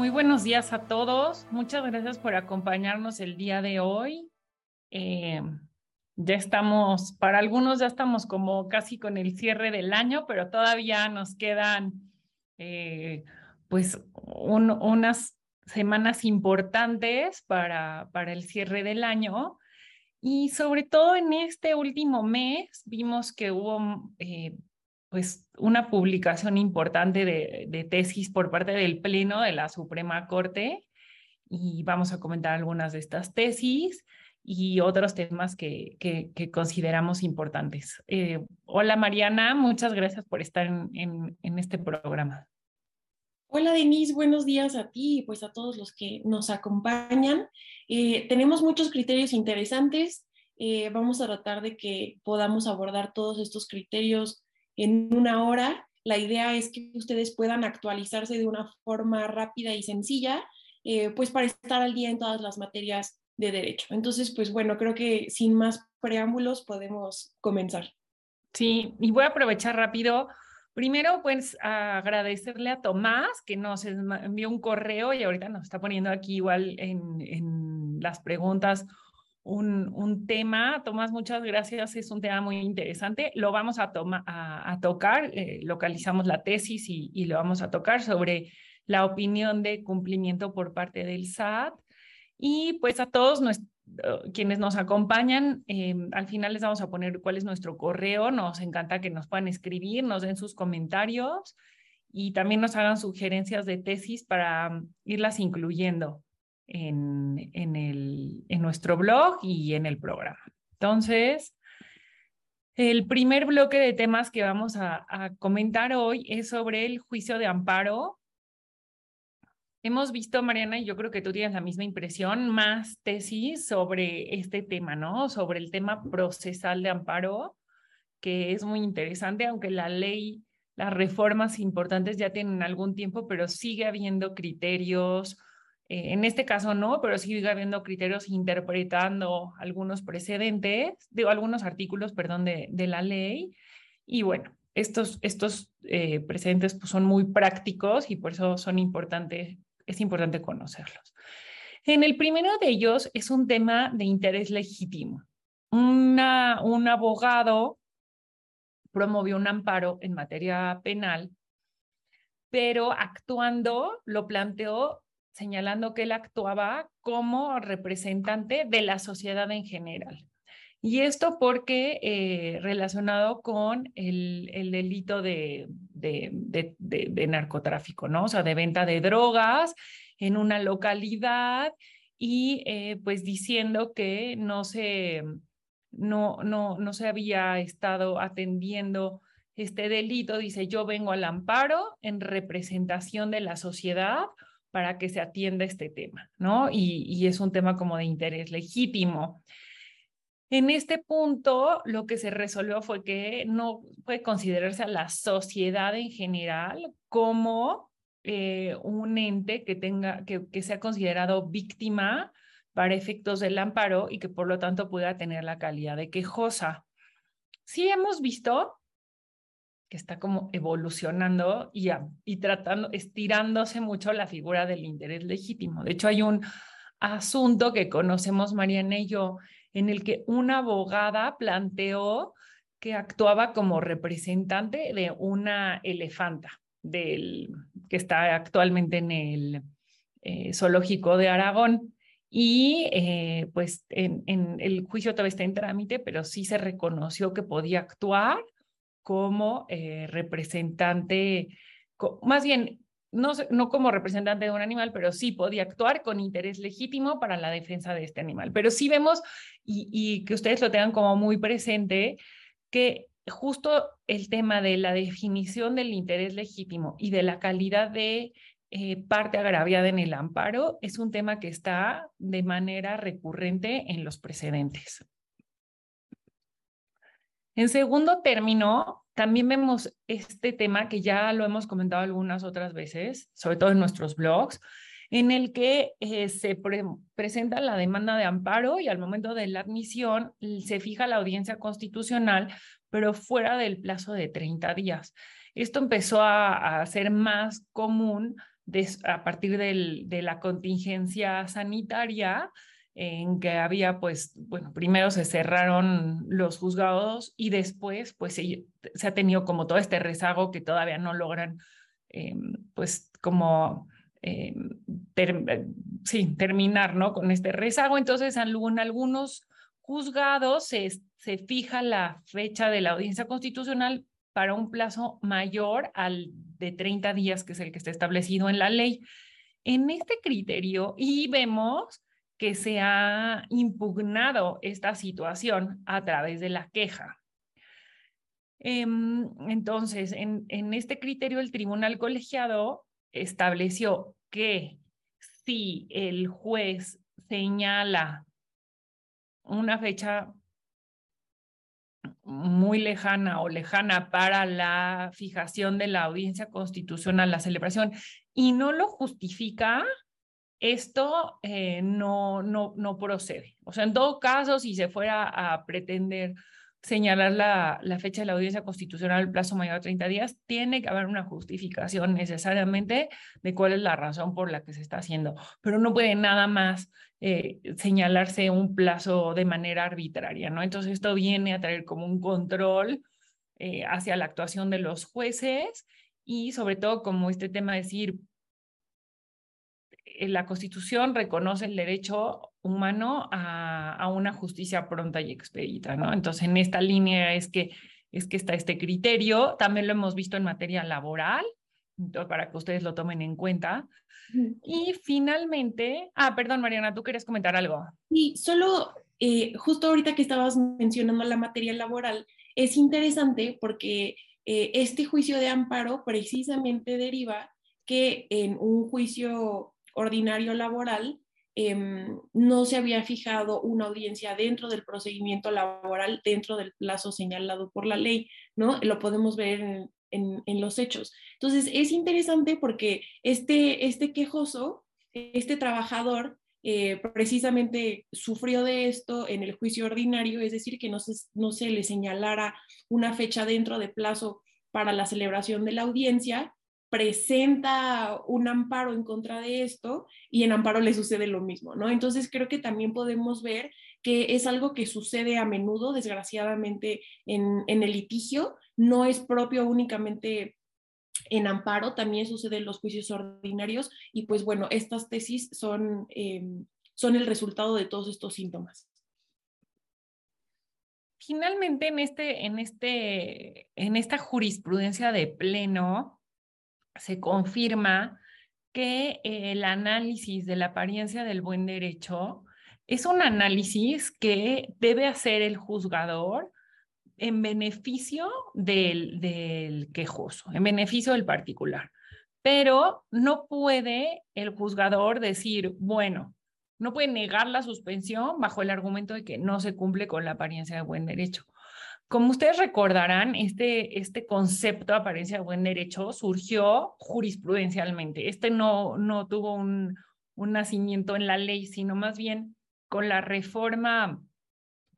Muy buenos días a todos. Muchas gracias por acompañarnos el día de hoy. Eh, ya estamos, para algunos ya estamos como casi con el cierre del año, pero todavía nos quedan eh, pues unas semanas importantes para, para el cierre del año. Y sobre todo en este último mes vimos que hubo eh, pues una publicación importante de, tesis por parte del Pleno de la Suprema Corte y vamos a comentar algunas de estas tesis y otros temas que, que, consideramos importantes. Eh, hola Mariana, muchas gracias por estar en, en, este programa. Hola Denise, buenos días a ti y pues a todos los que nos acompañan. Eh, tenemos muchos criterios interesantes. Eh, vamos a tratar de que podamos abordar todos estos criterios en una hora. La idea es que ustedes puedan actualizarse de una forma rápida y sencilla, eh, pues para estar al día en todas las materias de derecho. Entonces, pues bueno, creo que sin más preámbulos podemos comenzar. Sí, y voy a aprovechar rápido. Primero, pues agradecerle a Tomás que nos envió un correo y ahorita nos está poniendo aquí igual en, en las preguntas un, un, tema. Tomás, muchas gracias. Es un tema muy interesante. Lo vamos a, a, tocar. Eh, localizamos la tesis y, y, lo vamos a tocar sobre la opinión de cumplimiento por parte del SAT. Y pues a todos quienes nos acompañan, eh, al final les vamos a poner cuál es nuestro correo. Nos encanta que nos puedan escribir, nos den sus comentarios y también nos hagan sugerencias de tesis para irlas incluyendo en, en, el, en nuestro blog y en el programa. Entonces, el primer bloque de temas que vamos a, a, comentar hoy es sobre el juicio de amparo. Hemos visto, Mariana, y yo creo que tú tienes la misma impresión, más tesis sobre este tema, ¿no? Sobre el tema procesal de amparo, que es muy interesante, aunque la ley, las reformas importantes ya tienen algún tiempo, pero sigue habiendo criterios, eh, en este caso no, pero sigue habiendo criterios interpretando algunos precedentes, digo, algunos artículos, perdón, de, de la ley. Y bueno, estos, estos eh, precedentes pues, son muy prácticos y por eso son importantes, es importante conocerlos. En el primero de ellos es un tema de interés legítimo. Un abogado promovió un amparo en materia penal, pero actuando lo planteó señalando que él actuaba como representante de la sociedad en general. Y esto porque eh, relacionado con el, el delito de, de, de, narcotráfico, ¿no? O sea, de venta de drogas en una localidad y eh, pues diciendo que no se, no, no, no se había estado atendiendo este delito, dice, yo vengo al amparo en representación de la sociedad para que se atienda este tema, ¿no? Y, es un tema como de interés legítimo. En este punto, lo que se resolvió fue que no puede considerarse a la sociedad en general como eh, un ente que tenga, que, que sea considerado víctima para efectos del amparo y que por lo tanto pueda tener la calidad de quejosa. Sí hemos visto que está como evolucionando y, y tratando, estirándose mucho la figura del interés legítimo. De hecho, hay un asunto que conocemos Mariana y yo, en el que una abogada planteó que actuaba como representante de una elefanta del, que está actualmente en el eh, zoológico de Aragón. Y eh, pues en, en, el juicio todavía está en trámite, pero sí se reconoció que podía actuar como eh, representante, más bien, no, no como representante de un animal, pero sí podía actuar con interés legítimo para la defensa de este animal. Pero sí vemos, y, que ustedes lo tengan como muy presente, que justo el tema de la definición del interés legítimo y de la calidad de eh, parte agraviada en el amparo es un tema que está de manera recurrente en los precedentes. En segundo término, también vemos este tema que ya lo hemos comentado algunas otras veces, sobre todo en nuestros blogs, en el que eh, se presenta la demanda de amparo y al momento de la admisión se fija la audiencia constitucional, pero fuera del plazo de 30 días. Esto empezó a, a ser más común a partir de la contingencia sanitaria, en que había, pues, bueno, primero se cerraron los juzgados y después, pues, se, ha tenido como todo este rezago que todavía no logran, em, pues, como, em, sí, terminar, ¿no? Con este rezago. Entonces, en algunos juzgados se, se fija la fecha de la audiencia constitucional para un plazo mayor al de 30 días, que es el que está establecido en la ley. En este criterio, y vemos que se ha impugnado esta situación a través de la queja. Em, entonces, en, en este criterio, el tribunal colegiado estableció que si el juez señala una fecha muy lejana o lejana para la fijación de la audiencia constitucional, la celebración, y no lo justifica, esto eh, no, no, no procede. O sea, en todo caso, si se fuera a pretender señalar la, la, fecha de la audiencia constitucional, el plazo mayor a 30 días, tiene que haber una justificación necesariamente de cuál es la razón por la que se está haciendo, pero no puede nada más eh, señalarse un plazo de manera arbitraria, ¿no? Entonces esto viene a traer como un control eh, hacia la actuación de los jueces y sobre todo como este tema de decir, la Constitución reconoce el derecho humano a, a, una justicia pronta y expedita, ¿no? Entonces, en esta línea es que, es que está este criterio. También lo hemos visto en materia laboral, para que ustedes lo tomen en cuenta. Y finalmente, ah, perdón, Mariana, tú querías comentar algo. Sí, solo eh, justo ahorita que estabas mencionando la materia laboral, es interesante porque eh, este juicio de amparo precisamente deriva que en un juicio ordinario laboral em, no se había fijado una audiencia dentro del procedimiento laboral, dentro del plazo señalado por la ley, ¿no? Lo podemos ver en, en, los hechos. Entonces, es interesante porque este, este quejoso, este trabajador, eh, precisamente sufrió de esto en el juicio ordinario, es decir, que no se, no se le señalara una fecha dentro de plazo para la celebración de la audiencia, presenta un amparo en contra de esto y en amparo le sucede lo mismo, ¿no? Entonces creo que también podemos ver que es algo que sucede a menudo, desgraciadamente, en, en el litigio, no es propio únicamente en amparo, también sucede en los juicios ordinarios y pues bueno, estas tesis son, em, son el resultado de todos estos síntomas. Finalmente, en, este, en, este, en esta jurisprudencia de pleno, se confirma que el análisis de la apariencia del buen derecho es un análisis que debe hacer el juzgador en beneficio del, quejoso, en beneficio del particular. Pero no puede el juzgador decir, bueno, no puede negar la suspensión bajo el argumento de que no se cumple con la apariencia de buen derecho. Como ustedes recordarán, este, este concepto de apariencia de buen derecho surgió jurisprudencialmente. Este no, no tuvo un, un nacimiento en la ley, sino más bien con la reforma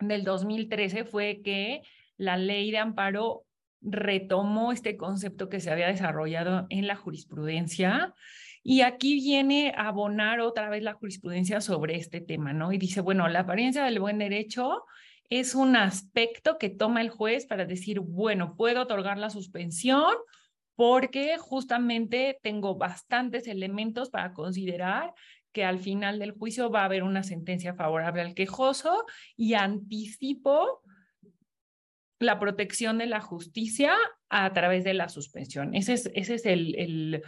del 2013 fue que la ley de amparo retomó este concepto que se había desarrollado en la jurisprudencia y aquí viene a abonar otra vez la jurisprudencia sobre este tema, ¿no? Y dice, bueno, la apariencia del buen derecho es un aspecto que toma el juez para decir, bueno, puedo otorgar la suspensión porque justamente tengo bastantes elementos para considerar que al final del juicio va a haber una sentencia favorable al quejoso y anticipo la protección de la justicia a través de la suspensión. Ese es, ese es el, el,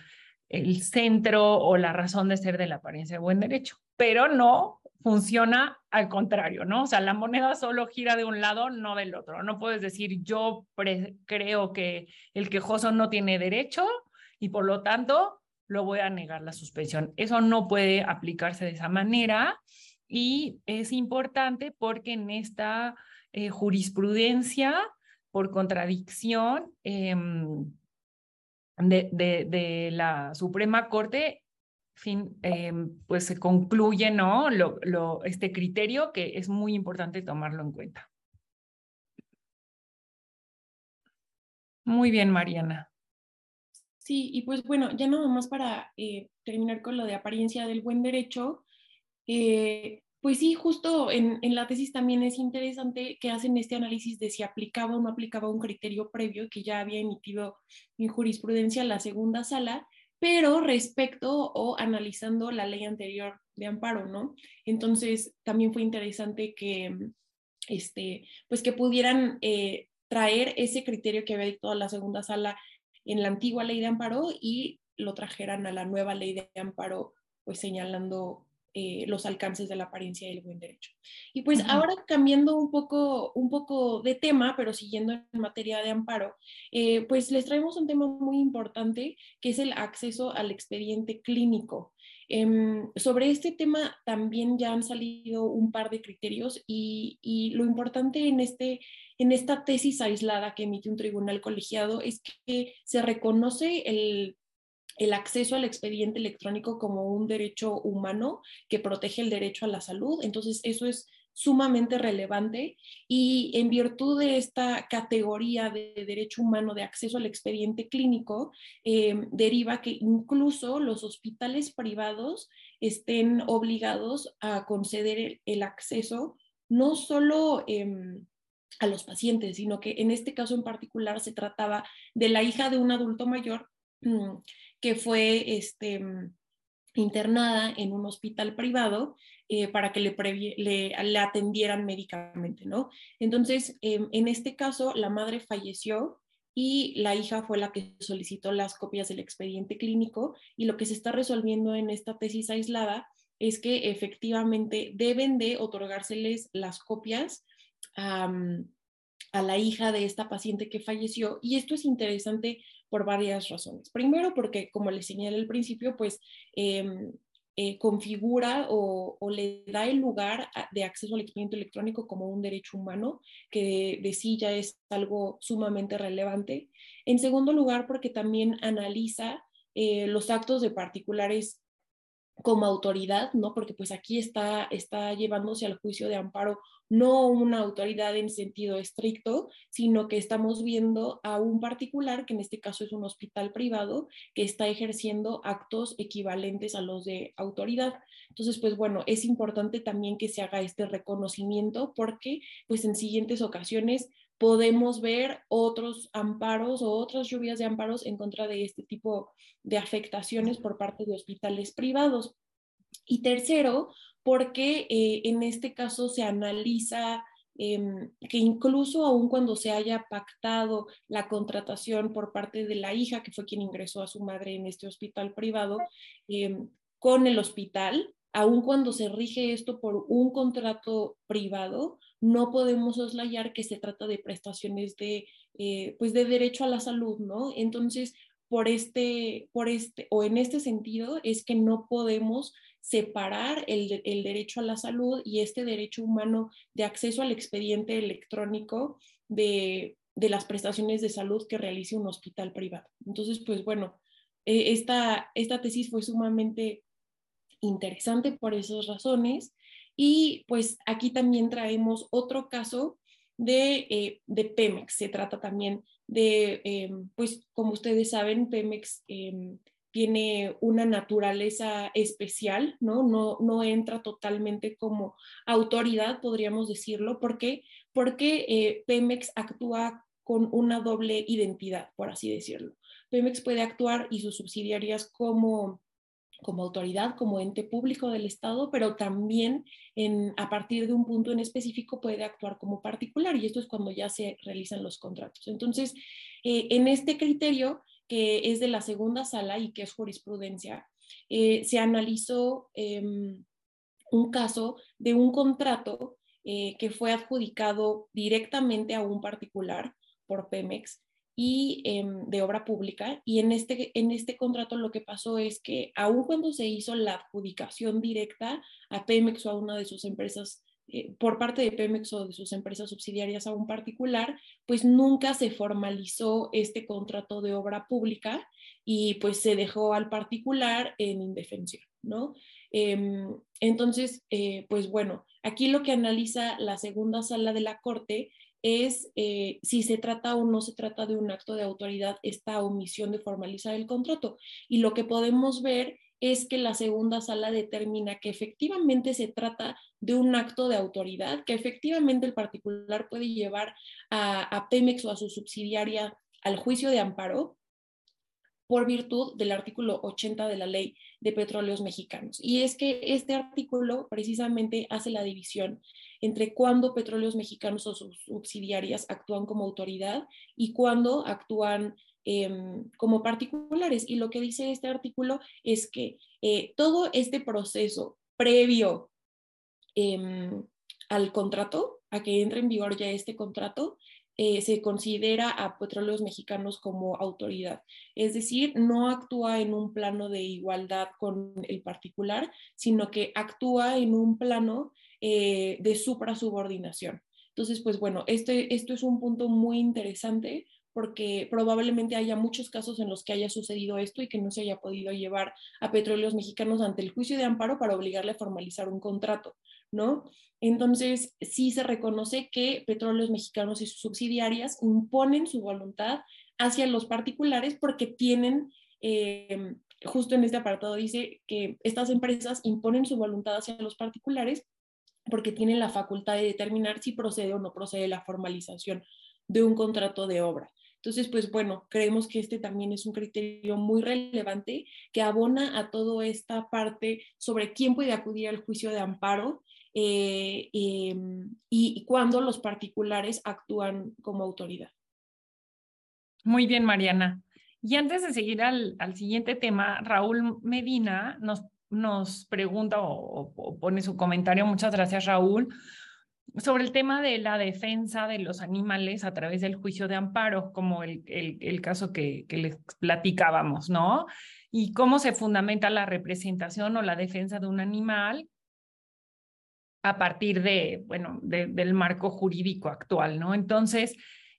el centro o la razón de ser de la apariencia de buen derecho, pero no funciona al contrario, ¿no? O sea, la moneda solo gira de un lado, no del otro. No puedes decir, yo creo que el quejoso no tiene derecho y por lo tanto lo voy a negar la suspensión. Eso no puede aplicarse de esa manera y es importante porque en esta eh, jurisprudencia, por contradicción em, de, de la Suprema Corte, fin, em, pues se concluye, ¿no? Lo, lo, este criterio que es muy importante tomarlo en cuenta. Muy bien, Mariana. Sí, y pues bueno, ya nada más para eh, terminar con lo de apariencia del buen derecho, eh, pues sí, justo en, en, la tesis también es interesante que hacen este análisis de si aplicaba o no aplicaba un criterio previo que ya había emitido en jurisprudencia la segunda sala, pero respecto o analizando la ley anterior de amparo, ¿no? Entonces, también fue interesante que, este, pues que pudieran eh, traer ese criterio que había dictado la segunda sala en la antigua ley de amparo y lo trajeran a la nueva ley de amparo, pues señalando eh, los alcances de la apariencia y el buen derecho. Y pues ahora cambiando un poco, un poco de tema, pero siguiendo en materia de amparo, eh, pues les traemos un tema muy importante que es el acceso al expediente clínico. Em, sobre este tema también ya han salido un par de criterios y, y lo importante en este en esta tesis aislada que emite un tribunal colegiado es que se reconoce el, acceso al expediente electrónico como un derecho humano que protege el derecho a la salud. Entonces, eso es sumamente relevante y en virtud de esta categoría de derecho humano de acceso al expediente clínico, eh, deriva que incluso los hospitales privados estén obligados a conceder el, acceso no solo... Em, a los pacientes, sino que en este caso en particular se trataba de la hija de un adulto mayor que fue este, mm, internada en un hospital privado eh, para que le, le, atendieran médicamente, ¿no? Entonces, em, en este caso, la madre falleció y la hija fue la que solicitó las copias del expediente clínico y lo que se está resolviendo en esta tesis aislada es que efectivamente deben de otorgárseles las copias a la hija de esta paciente que falleció. Y esto es interesante por varias razones. Primero, porque como les señalé al principio, pues em, eh, configura o, le da el lugar de acceso al expediente electrónico como un derecho humano, que de, sí ya es algo sumamente relevante. En segundo lugar, porque también analiza eh, los actos de particulares como autoridad, ¿no? Porque pues aquí está, está llevándose al juicio de amparo no una autoridad en sentido estricto, sino que estamos viendo a un particular, que en este caso es un hospital privado, que está ejerciendo actos equivalentes a los de autoridad. Entonces, pues bueno, es importante también que se haga este reconocimiento porque pues en siguientes ocasiones podemos ver otros amparos o otras lluvias de amparos en contra de este tipo de afectaciones por parte de hospitales privados. Y tercero, porque eh, en este caso se analiza em, que incluso aun cuando se haya pactado la contratación por parte de la hija, que fue quien ingresó a su madre en este hospital privado, em, con el hospital, aun cuando se rige esto por un contrato privado, no podemos oslayar que se trata de prestaciones de, eh, pues de derecho a la salud, ¿no? Entonces, por este, por este, o en este sentido, es que no podemos separar el, el, derecho a la salud y este derecho humano de acceso al expediente electrónico de, de las prestaciones de salud que realice un hospital privado. Entonces, pues bueno, eh, esta, esta tesis fue sumamente interesante por esas razones y pues aquí también traemos otro caso de, eh, de Pemex. Se trata también de, eh, pues como ustedes saben, Pemex tiene una naturaleza especial, ¿no? No, no entra totalmente como autoridad, podríamos decirlo. ¿Por qué? Porque eh, Pemex actúa con una doble identidad, por así decirlo. Pemex puede actuar y sus subsidiarias como como autoridad, como ente público del Estado, pero también a partir de un punto en específico puede actuar como particular y esto es cuando ya se realizan los contratos. Entonces, eh, en este criterio, que es de la segunda sala y que es jurisprudencia, eh, se analizó em, un caso de un contrato eh, que fue adjudicado directamente a un particular por Pemex y em, de obra pública. Y en este, en este contrato lo que pasó es que aun cuando se hizo la adjudicación directa a Pemex o a una de sus empresas eh, por parte de Pemex o de sus empresas subsidiarias a un particular, pues nunca se formalizó este contrato de obra pública y pues se dejó al particular en indefensión, ¿no? Em, entonces, eh, pues bueno, aquí lo que analiza la segunda sala de la Corte es eh, si se trata o no se trata de un acto de autoridad esta omisión de formalizar el contrato. Y lo que podemos ver es que la segunda sala determina que efectivamente se trata de un acto de autoridad, que efectivamente el particular puede llevar a, a Pemex o a su subsidiaria al juicio de amparo por virtud del artículo 80 de la ley de petróleos mexicanos. Y es que este artículo precisamente hace la división entre cuándo petróleos mexicanos o sus subsidiarias actúan como autoridad y cuándo actúan em, como particulares. Y lo que dice este artículo es que eh, todo este proceso previo em, al contrato, a que entre en vigor ya este contrato, eh, se considera a petróleos mexicanos como autoridad. Es decir, no actúa en un plano de igualdad con el particular, sino que actúa en un plano eh, de supra-subordinación. Entonces, pues bueno, este, esto es un punto muy interesante porque probablemente haya muchos casos en los que haya sucedido esto y que no se haya podido llevar a petróleos mexicanos ante el juicio de amparo para obligarle a formalizar un contrato, ¿no? Entonces, sí se reconoce que petróleos mexicanos y sus subsidiarias imponen su voluntad hacia los particulares porque tienen, eh, justo en este apartado dice que estas empresas imponen su voluntad hacia los particulares porque tienen la facultad de determinar si procede o no procede la formalización de un contrato de obra. Entonces, pues bueno, creemos que este también es un criterio muy relevante que abona a toda esta parte sobre quién puede acudir al juicio de amparo eh, em, y, cuando los particulares actúan como autoridad. Muy bien, Mariana. Y antes de seguir al, siguiente tema, Raúl Medina nos, nos pregunta o, pone su comentario, muchas gracias Raúl, sobre el tema de la defensa de los animales a través del juicio de amparo, como el, el, caso que, les platicábamos, ¿no? Y cómo se fundamenta la representación o la defensa de un animal a partir de, bueno, del marco jurídico actual, ¿no? Entonces,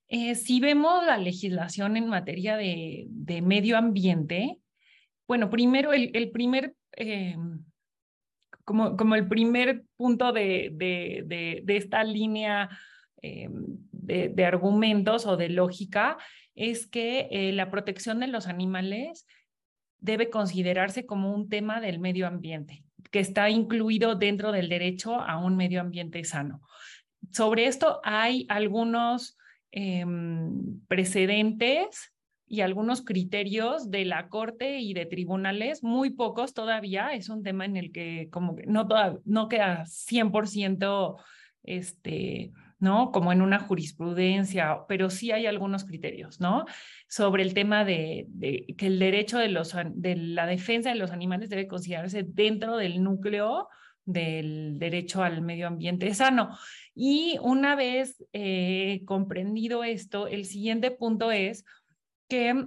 eh, si vemos la legislación en materia de, medio ambiente, bueno, primero el, primer, eh, como, el primer punto de, esta línea eh, de, argumentos o de lógica es que la protección de los animales debe considerarse como un tema del medio ambiente que está incluido dentro del derecho a un medio ambiente sano. Sobre esto hay algunos em, precedentes y algunos criterios de la Corte y de tribunales, muy pocos todavía, es un tema en el que como que no, no queda 100% este, ¿no? Como en una jurisprudencia, pero sí hay algunos criterios, ¿no? Sobre el tema de, que el derecho de, los, de la defensa de los animales debe considerarse dentro del núcleo del derecho al medio ambiente sano. Y una vez eh, comprendido esto, el siguiente punto es que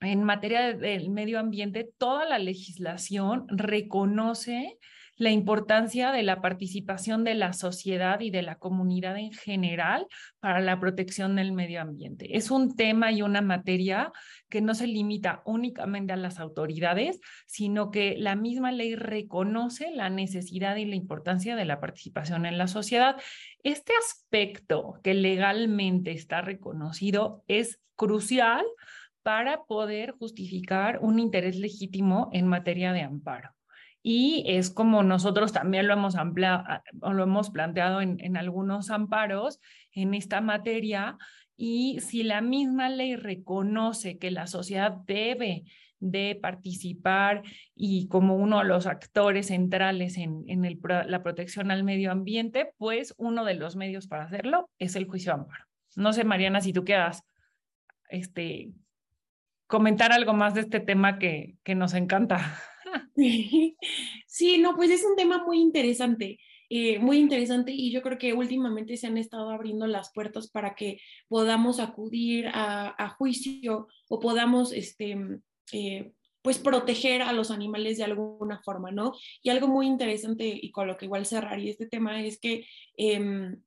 en materia del medio ambiente, toda la legislación reconoce la importancia de la participación de la sociedad y de la comunidad en general para la protección del medio ambiente. Es un tema y una materia que no se limita únicamente a las autoridades, sino que la misma ley reconoce la necesidad y la importancia de la participación en la sociedad. Este aspecto que legalmente está reconocido es crucial para poder justificar un interés legítimo en materia de amparo y es como nosotros también lo hemos, lo hemos planteado en, algunos amparos en esta materia y si la misma ley reconoce que la sociedad debe de participar y como uno de los actores centrales en, la protección al medio ambiente, pues uno de los medios para hacerlo es el juicio de amparo. No sé, Mariana, si tú quieras este, comentar algo más de este tema que, que nos encanta. Sí, no, pues es un tema muy interesante, eh, muy interesante y yo creo que últimamente se han estado abriendo las puertas para que podamos acudir a, juicio o podamos, este, eh, pues proteger a los animales de alguna forma, ¿no? Y algo muy interesante y con lo que igual cerraría este tema es que, em,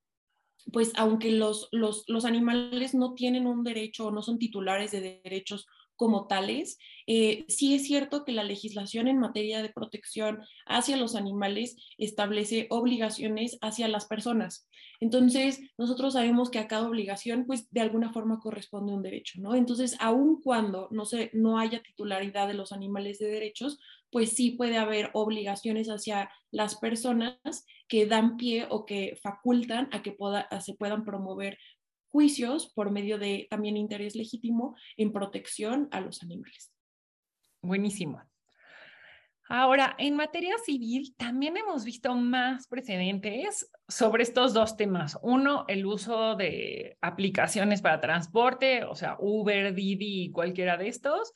pues aunque los, los, los animales no tienen un derecho o no son titulares de derechos como tales. Eh, sí es cierto que la legislación en materia de protección hacia los animales establece obligaciones hacia las personas. Entonces, nosotros sabemos que a cada obligación, pues de alguna forma corresponde un derecho, ¿no? Entonces, aun cuando no, se, no haya titularidad de los animales de derechos, pues sí puede haber obligaciones hacia las personas que dan pie o que facultan a que se puedan promover juicios por medio de también interés legítimo en protección a los animales. Buenísimo. Ahora, en materia civil, también hemos visto más precedentes sobre estos dos temas. Uno, el uso de aplicaciones para transporte, o sea, Uber, Didi, cualquiera de estos,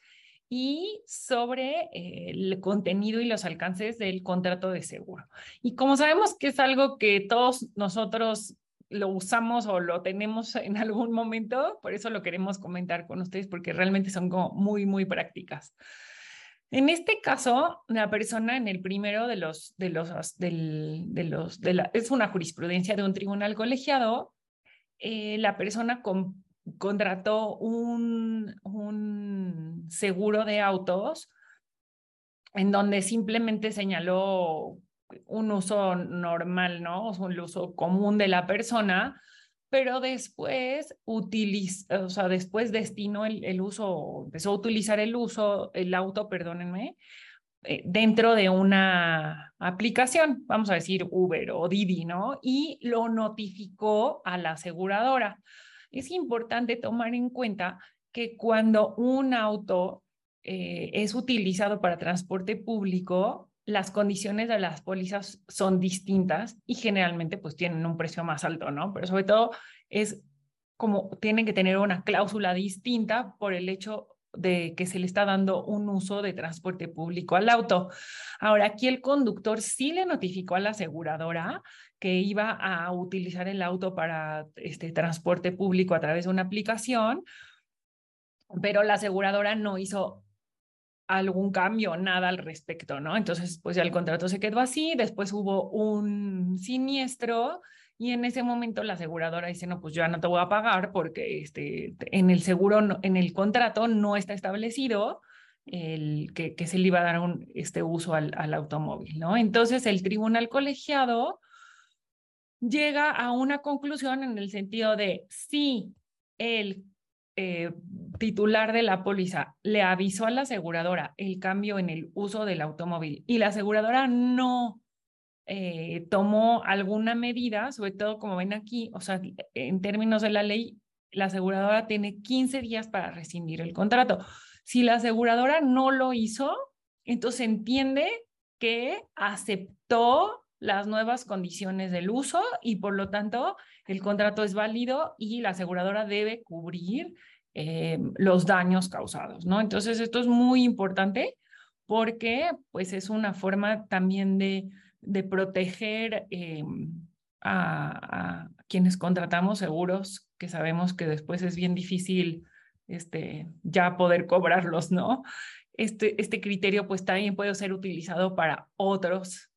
y sobre eh, el contenido y los alcances del contrato de seguro. Y como sabemos que es algo que todos nosotros lo usamos o lo tenemos en algún momento, por eso lo queremos comentar con ustedes porque realmente son como muy, muy prácticas. En este caso, la persona en el primero de los, de los, del, de los, de la, es una jurisprudencia de un tribunal colegiado, eh, la persona contrató un, un seguro de autos en donde simplemente señaló un uso normal, ¿no? O un uso común de la persona, pero después utiliza, o sea, después destinó el, el, uso, empezó a utilizar el uso, el auto, perdónenme, eh, dentro de una aplicación, vamos a decir Uber o Didi, ¿no? Y lo notificó a la aseguradora. Es importante tomar en cuenta que cuando un auto eh, es utilizado para transporte público, las condiciones de las pólizas son distintas y generalmente pues tienen un precio más alto, ¿no? Pero sobre todo es como tienen que tener una cláusula distinta por el hecho de que se le está dando un uso de transporte público al auto. Ahora, aquí el conductor sí le notificó a la aseguradora que iba a utilizar el auto para este transporte público a través de una aplicación, pero la aseguradora no hizo algún cambio, nada al respecto, ¿no? Entonces, pues ya el contrato se quedó así, después hubo un siniestro y en ese momento la aseguradora dice, no, pues ya no te voy a pagar porque este, en el seguro, en el contrato no está establecido el que, que se le iba a dar un, este uso al, al automóvil, ¿no? Entonces el tribunal colegiado llega a una conclusión en el sentido de si el eh, titular de la póliza le avisó a la aseguradora el cambio en el uso del automóvil y la aseguradora no eh, tomó alguna medida, sobre todo como ven aquí, o sea, en términos de la ley, la aseguradora tiene 15 días para rescindir el contrato. Si la aseguradora no lo hizo, entonces entiende que aceptó las nuevas condiciones del uso y por lo tanto el contrato es válido y la aseguradora debe cubrir eh, los daños causados, ¿no? Entonces esto es muy importante porque pues es una forma también de, de proteger eh, a, a, quienes contratamos seguros que sabemos que después es bien difícil este, ya poder cobrarlos, ¿no? Este, este criterio pues también puede ser utilizado para otros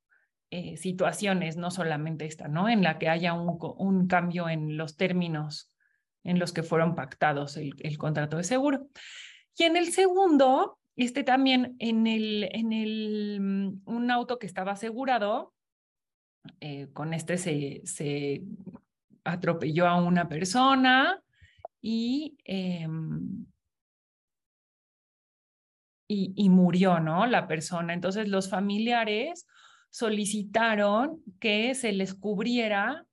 eh, situaciones, no solamente esta, ¿no? En la que haya un, un, cambio en los términos en los que fueron pactados el, el, contrato de seguro. Y en el segundo, este también en el, en el, mm, un auto que estaba asegurado, eh, con este se, se atropelló a una persona y, eh, y, y murió, ¿no? La persona. Entonces los familiares solicitaron que se les cubriera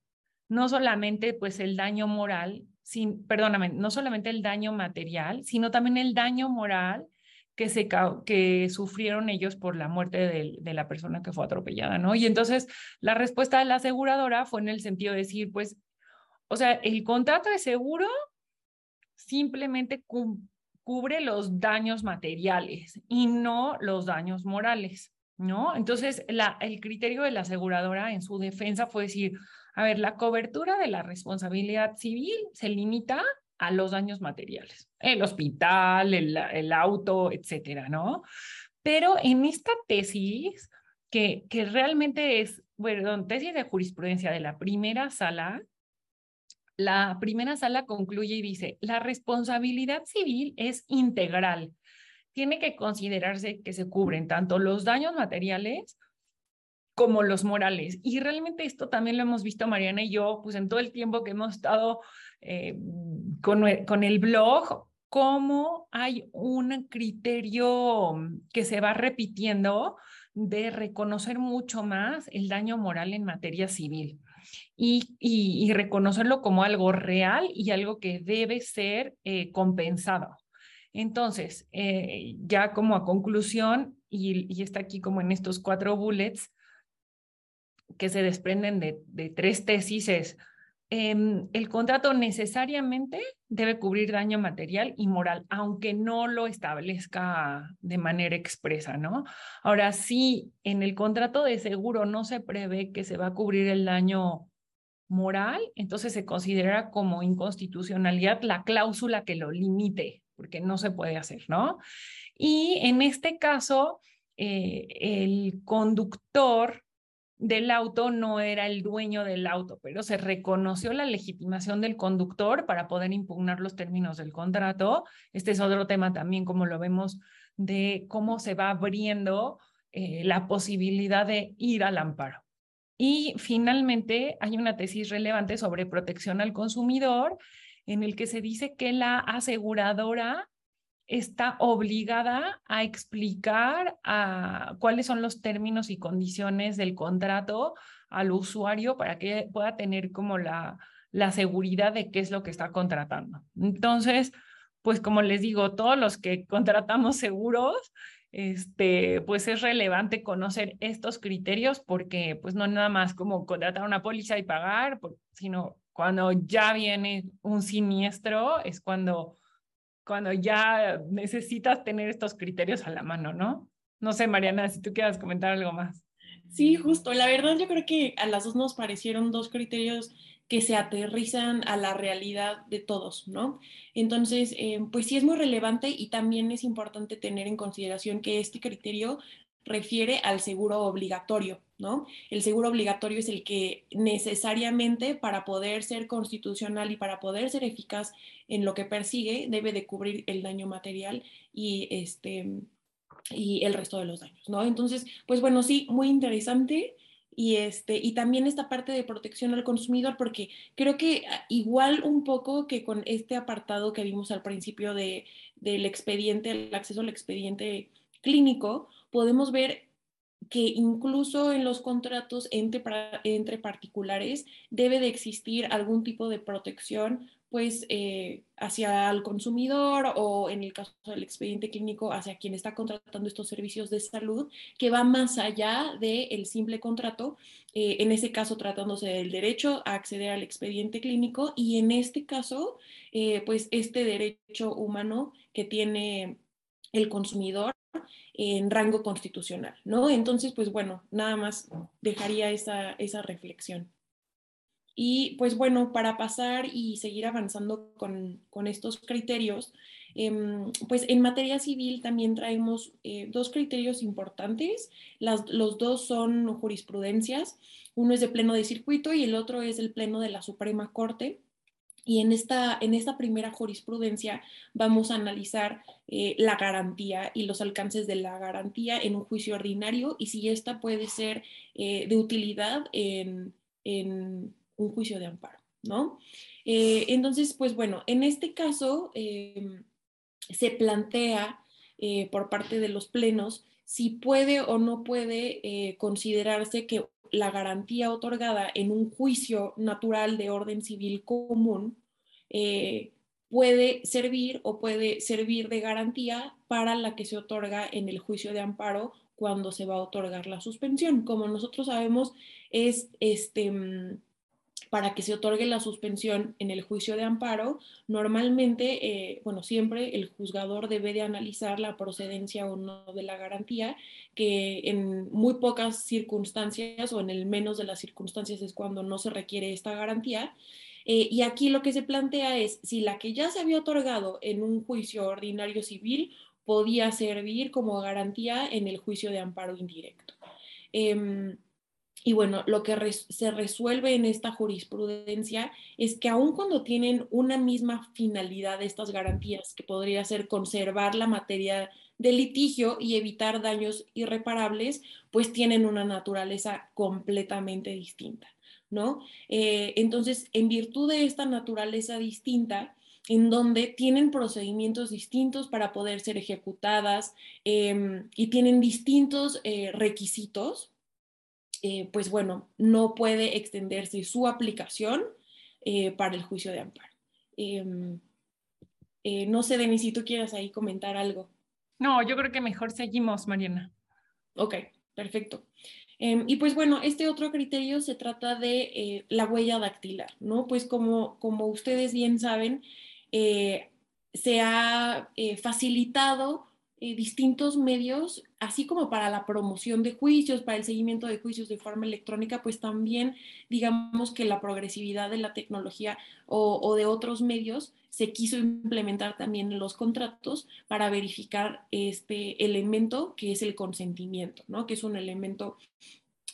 no solamente pues el daño moral, sin, perdóname, no solamente el daño material, sino también el daño moral que, se, que sufrieron ellos por la muerte de, de, la persona que fue atropellada, ¿no? Y entonces la respuesta de la aseguradora fue en el sentido de decir, pues, o sea, el contrato de seguro simplemente cu cubre los daños materiales y no los daños morales. ¿No? Entonces, el criterio de la aseguradora en su defensa fue decir, a ver, la cobertura de la responsabilidad civil se limita a los daños materiales, el hospital, el, el auto, etcétera, ¿no? Pero en esta tesis, que, que realmente es, bueno, tesis de jurisprudencia de la primera sala, la primera sala concluye y dice, la responsabilidad civil es integral, tiene que considerarse que se cubren tanto los daños materiales como los morales. Y realmente esto también lo hemos visto Mariana y yo, pues en todo el tiempo que hemos estado eh, con, con el blog, cómo hay un criterio que se va repitiendo de reconocer mucho más el daño moral en materia civil y, y, reconocerlo como algo real y algo que debe ser eh, compensado. Entonces, eh, ya como a conclusión, y, está aquí como en estos cuatro bullets que se desprenden de, tres tesis, es Em, el contrato necesariamente debe cubrir daño material y moral, aunque no lo establezca de manera expresa, ¿no? Ahora, si en el contrato de seguro no se prevé que se va a cubrir el daño moral, entonces se considera como inconstitucionalidad la cláusula que lo limite, porque no se puede hacer, ¿no? Y en este caso, eh, el conductor del auto no era el dueño del auto, pero se reconoció la legitimación del conductor para poder impugnar los términos del contrato. Este es otro tema también, como lo vemos, de cómo se va abriendo eh, la posibilidad de ir al amparo. Y finalmente hay una tesis relevante sobre protección al consumidor en el que se dice que la aseguradora está obligada a explicar a cuáles son los términos y condiciones del contrato al usuario para que pueda tener como la, la seguridad de qué es lo que está contratando. Entonces, pues como les digo, todos los que contratamos seguros, este, pues es relevante conocer estos criterios porque pues no nada más como contratar una póliza y pagar, sino cuando ya viene un siniestro es cuando cuando ya necesitas tener estos criterios a la mano, ¿no? No sé, Mariana, si tú quieras comentar algo más. Sí, justo. La verdad yo creo que a las dos nos parecieron dos criterios que se aterrizan a la realidad de todos, ¿no? Entonces, eh, pues sí es muy relevante y también es importante tener en consideración que este criterio refiere al seguro obligatorio, ¿no? El seguro obligatorio es el que necesariamente para poder ser constitucional y para poder ser eficaz en lo que persigue debe de cubrir el daño material y este y el resto de los daños, ¿no? Entonces, pues bueno, sí, muy interesante y este y también esta parte de protección al consumidor porque creo que ah, igual un poco que con este apartado que vimos al principio de del expediente, el acceso al expediente clínico, podemos ver que incluso en los contratos entre, entre particulares debe de existir algún tipo de protección pues eh, hacia el consumidor o en el caso del expediente clínico hacia quien está contratando estos servicios de salud que va más allá del simple contrato, eh, en ese caso tratándose del derecho a acceder al expediente clínico y en este caso eh, pues este derecho humano que tiene el consumidor en rango constitucional, ¿no? Entonces, pues bueno, nada más dejaría esa, esa reflexión. Y pues bueno, para pasar y seguir avanzando con, con estos criterios, em, pues en materia civil también traemos eh, dos criterios importantes. Las, los dos son jurisprudencias. Uno es de pleno de circuito y el otro es el pleno de la Suprema Corte. Y en esta, en esta primera jurisprudencia vamos a analizar eh, la garantía y los alcances de la garantía en un juicio ordinario y si esta puede ser eh, de utilidad en, en, un juicio de amparo, ¿no? Eh, entonces, pues bueno, en este caso em, se plantea por parte de los plenos si puede o no puede considerarse que la garantía otorgada en un juicio natural de orden civil común eh, puede servir o puede servir de garantía para la que se otorga en el juicio de amparo cuando se va a otorgar la suspensión. Como nosotros sabemos, es este mm, para que se otorgue la suspensión en el juicio de amparo, normalmente, eh, bueno, siempre el juzgador debe de analizar la procedencia o no de la garantía, que en muy pocas circunstancias o en el menos de las circunstancias es cuando no se requiere esta garantía. Eh, y aquí lo que se plantea es si la que ya se había otorgado en un juicio ordinario civil podía servir como garantía en el juicio de amparo indirecto. Em, y bueno, lo que se resuelve en esta jurisprudencia es que aun cuando tienen una misma finalidad estas garantías, que podría ser conservar la materia de litigio y evitar daños irreparables, pues tienen una naturaleza completamente distinta, ¿no? Eh, entonces, en virtud de esta naturaleza distinta, en donde tienen procedimientos distintos para poder ser ejecutadas em, y tienen distintos eh, requisitos, eh, pues bueno, no puede extenderse su aplicación eh, para el juicio de amparo. Em, eh, no sé, Denis, si tú quieras ahí comentar algo. No, yo creo que mejor seguimos, Mariana. Ok, perfecto. Em, y pues bueno, este otro criterio se trata de la huella dactilar, ¿no? Pues como, como ustedes bien saben, se ha facilitado eh, distintos medios, así como para la promoción de juicios, para el seguimiento de juicios de forma electrónica, pues también digamos que la progresividad de la tecnología o, de otros medios se quiso implementar también en los contratos para verificar este elemento que es el consentimiento, ¿no? Que es un elemento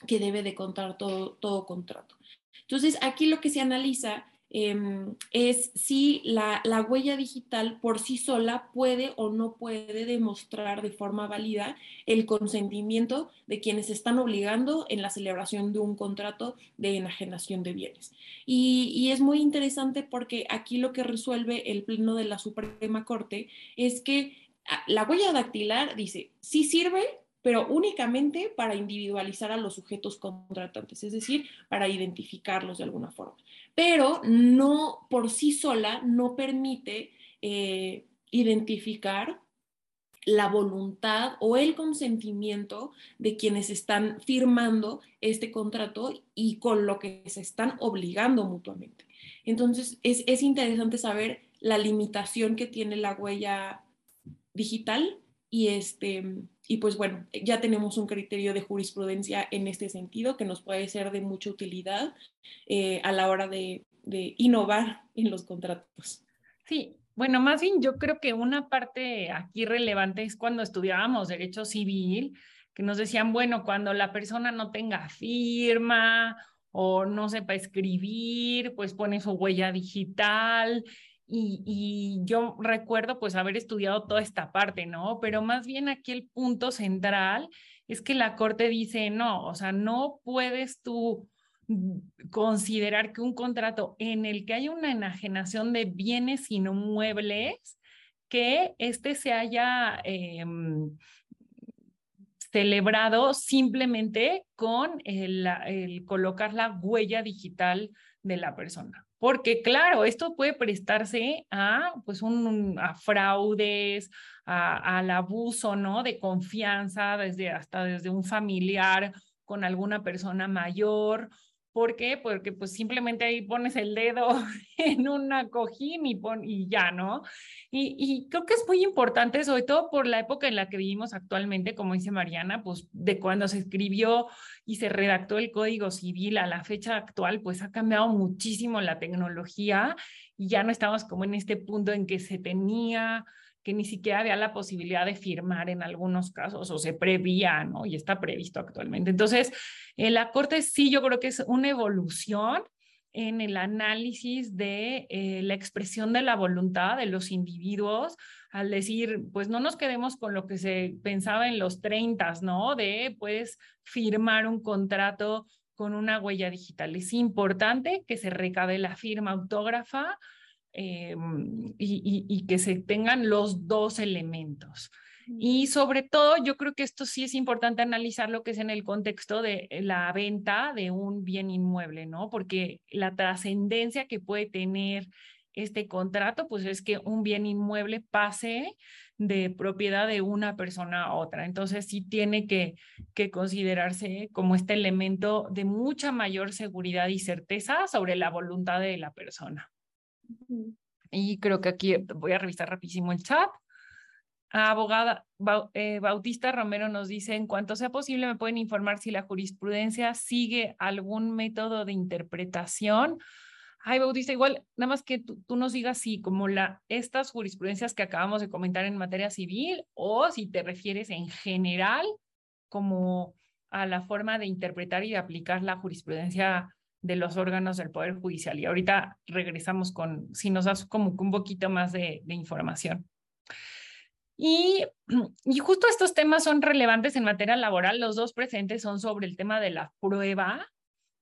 que debe de contar todo, todo contrato. Entonces, aquí lo que se analiza Em, es si la, huella digital por sí sola puede o no puede demostrar de forma válida el consentimiento de quienes están obligando en la celebración de un contrato de enajenación de bienes. Y, y es muy interesante porque aquí lo que resuelve el Pleno de la Suprema Corte es que ah, la huella dactilar dice, sí sirve, pero únicamente para individualizar a los sujetos contratantes, es decir, para identificarlos de alguna forma pero no por sí sola no permite eh, identificar la voluntad o el consentimiento de quienes están firmando este contrato y con lo que se están obligando mutuamente. Entonces, es, es interesante saber la limitación que tiene la huella digital y, este, y pues bueno, ya tenemos un criterio de jurisprudencia en este sentido que nos puede ser de mucha utilidad eh, a la hora de, de innovar en los contratos. Sí, bueno, más bien yo creo que una parte aquí relevante es cuando estudiábamos derecho civil, que nos decían, bueno, cuando la persona no tenga firma o no sepa escribir, pues pone su huella digital y, yo recuerdo pues haber estudiado toda esta parte, ¿no? Pero más bien aquí el punto central es que la corte dice, no, o sea, no puedes tú considerar que un contrato en el que hay una enajenación de bienes inmuebles, que este se haya em, celebrado simplemente con el, el colocar la huella digital de la persona. Porque claro, esto puede prestarse a, pues, un, fraudes, al abuso, ¿no? De confianza, desde, hasta desde un familiar con alguna persona mayor ¿Por qué? Porque pues simplemente ahí pones el dedo en una cojín y, pon, y ya, ¿no? Y, y, creo que es muy importante, sobre todo por la época en la que vivimos actualmente, como dice Mariana, pues de cuando se escribió y se redactó el Código Civil a la fecha actual, pues ha cambiado muchísimo la tecnología y ya no estamos como en este punto en que se tenía ni siquiera había la posibilidad de firmar en algunos casos o se prevía, ¿no? Y está previsto actualmente. Entonces, en la Corte sí yo creo que es una evolución en el análisis de eh, la expresión de la voluntad de los individuos al decir, pues no nos quedemos con lo que se pensaba en los 30, ¿no? De pues firmar un contrato con una huella digital. Es importante que se recabe la firma autógrafa eh, y, que se tengan los dos elementos. Y sobre todo, yo creo que esto sí es importante analizar lo que es en el contexto de la venta de un bien inmueble, ¿no? Porque la trascendencia que puede tener este contrato, pues es que un bien inmueble pase de propiedad de una persona a otra. Entonces sí tiene que, que considerarse como este elemento de mucha mayor seguridad y certeza sobre la voluntad de la persona. Y creo que aquí voy a revisar rapidísimo el chat. Abogada eh, Bautista Romero nos dice, en cuanto sea posible, me pueden informar si la jurisprudencia sigue algún método de interpretación. Ay, Bautista, igual, nada más que tú, nos digas si como estas jurisprudencias que acabamos de comentar en materia civil o si te refieres en general como a la forma de interpretar y de aplicar la jurisprudencia de los órganos del Poder Judicial. Y ahorita regresamos con, si nos das como un poquito más de, información. Y, y, justo estos temas son relevantes en materia laboral. Los dos presentes son sobre el tema de la prueba.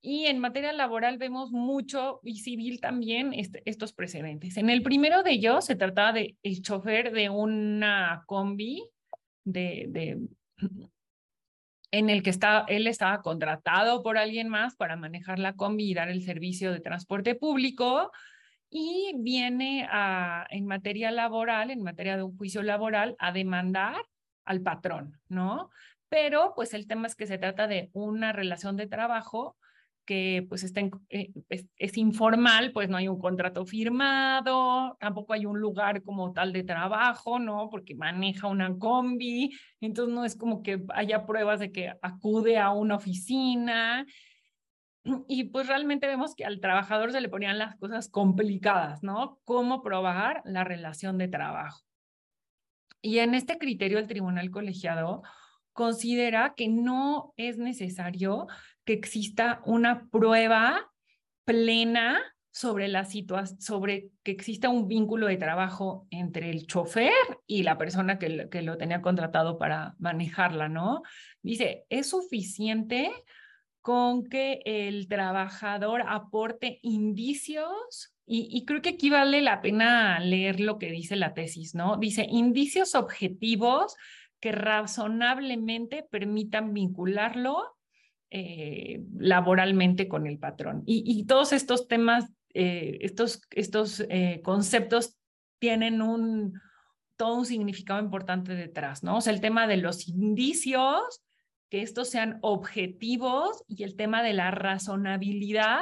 Y en materia laboral vemos mucho, y civil también, este, estos precedentes. En el primero de ellos se trataba de el chofer de una combi de, de en el que está, él estaba contratado por alguien más para manejar la combi y dar el servicio de transporte público y viene a, en materia laboral, en materia de un juicio laboral, a demandar al patrón, ¿no? Pero pues el tema es que se trata de una relación de trabajo que pues está eh, es, informal, pues no hay un contrato firmado, tampoco hay un lugar como tal de trabajo, ¿no? Porque maneja una combi, entonces no es como que haya pruebas de que acude a una oficina. Y pues realmente vemos que al trabajador se le ponían las cosas complicadas, ¿no? ¿Cómo probar la relación de trabajo? Y en este criterio el tribunal colegiado considera que no es necesario que exista una prueba plena sobre la situación, sobre que exista un vínculo de trabajo entre el chofer y la persona que, lo tenía contratado para manejarla, ¿no? Dice, es suficiente con que el trabajador aporte indicios y, y, creo que aquí vale la pena leer lo que dice la tesis, ¿no? Dice, indicios objetivos que razonablemente permitan vincularlo eh, laboralmente con el patrón. Y, todos estos temas, eh, estos, estos eh, conceptos tienen un, todo un significado importante detrás, ¿no? O sea, el tema de los indicios, que estos sean objetivos y el tema de la razonabilidad,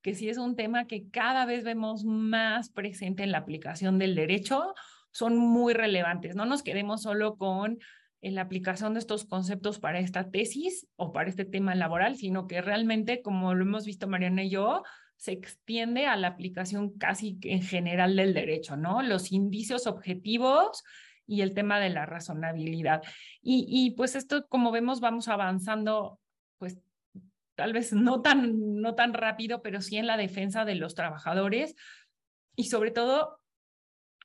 que sí es un tema que cada vez vemos más presente en la aplicación del derecho, son muy relevantes. No nos quedemos solo con en la aplicación de estos conceptos para esta tesis o para este tema laboral, sino que realmente, como lo hemos visto Mariana y yo, se extiende a la aplicación casi en general del derecho, ¿no? Los indicios objetivos y el tema de la razonabilidad. Y, y pues esto, como vemos, vamos avanzando, pues tal vez no tan, no tan rápido, pero sí en la defensa de los trabajadores y sobre todo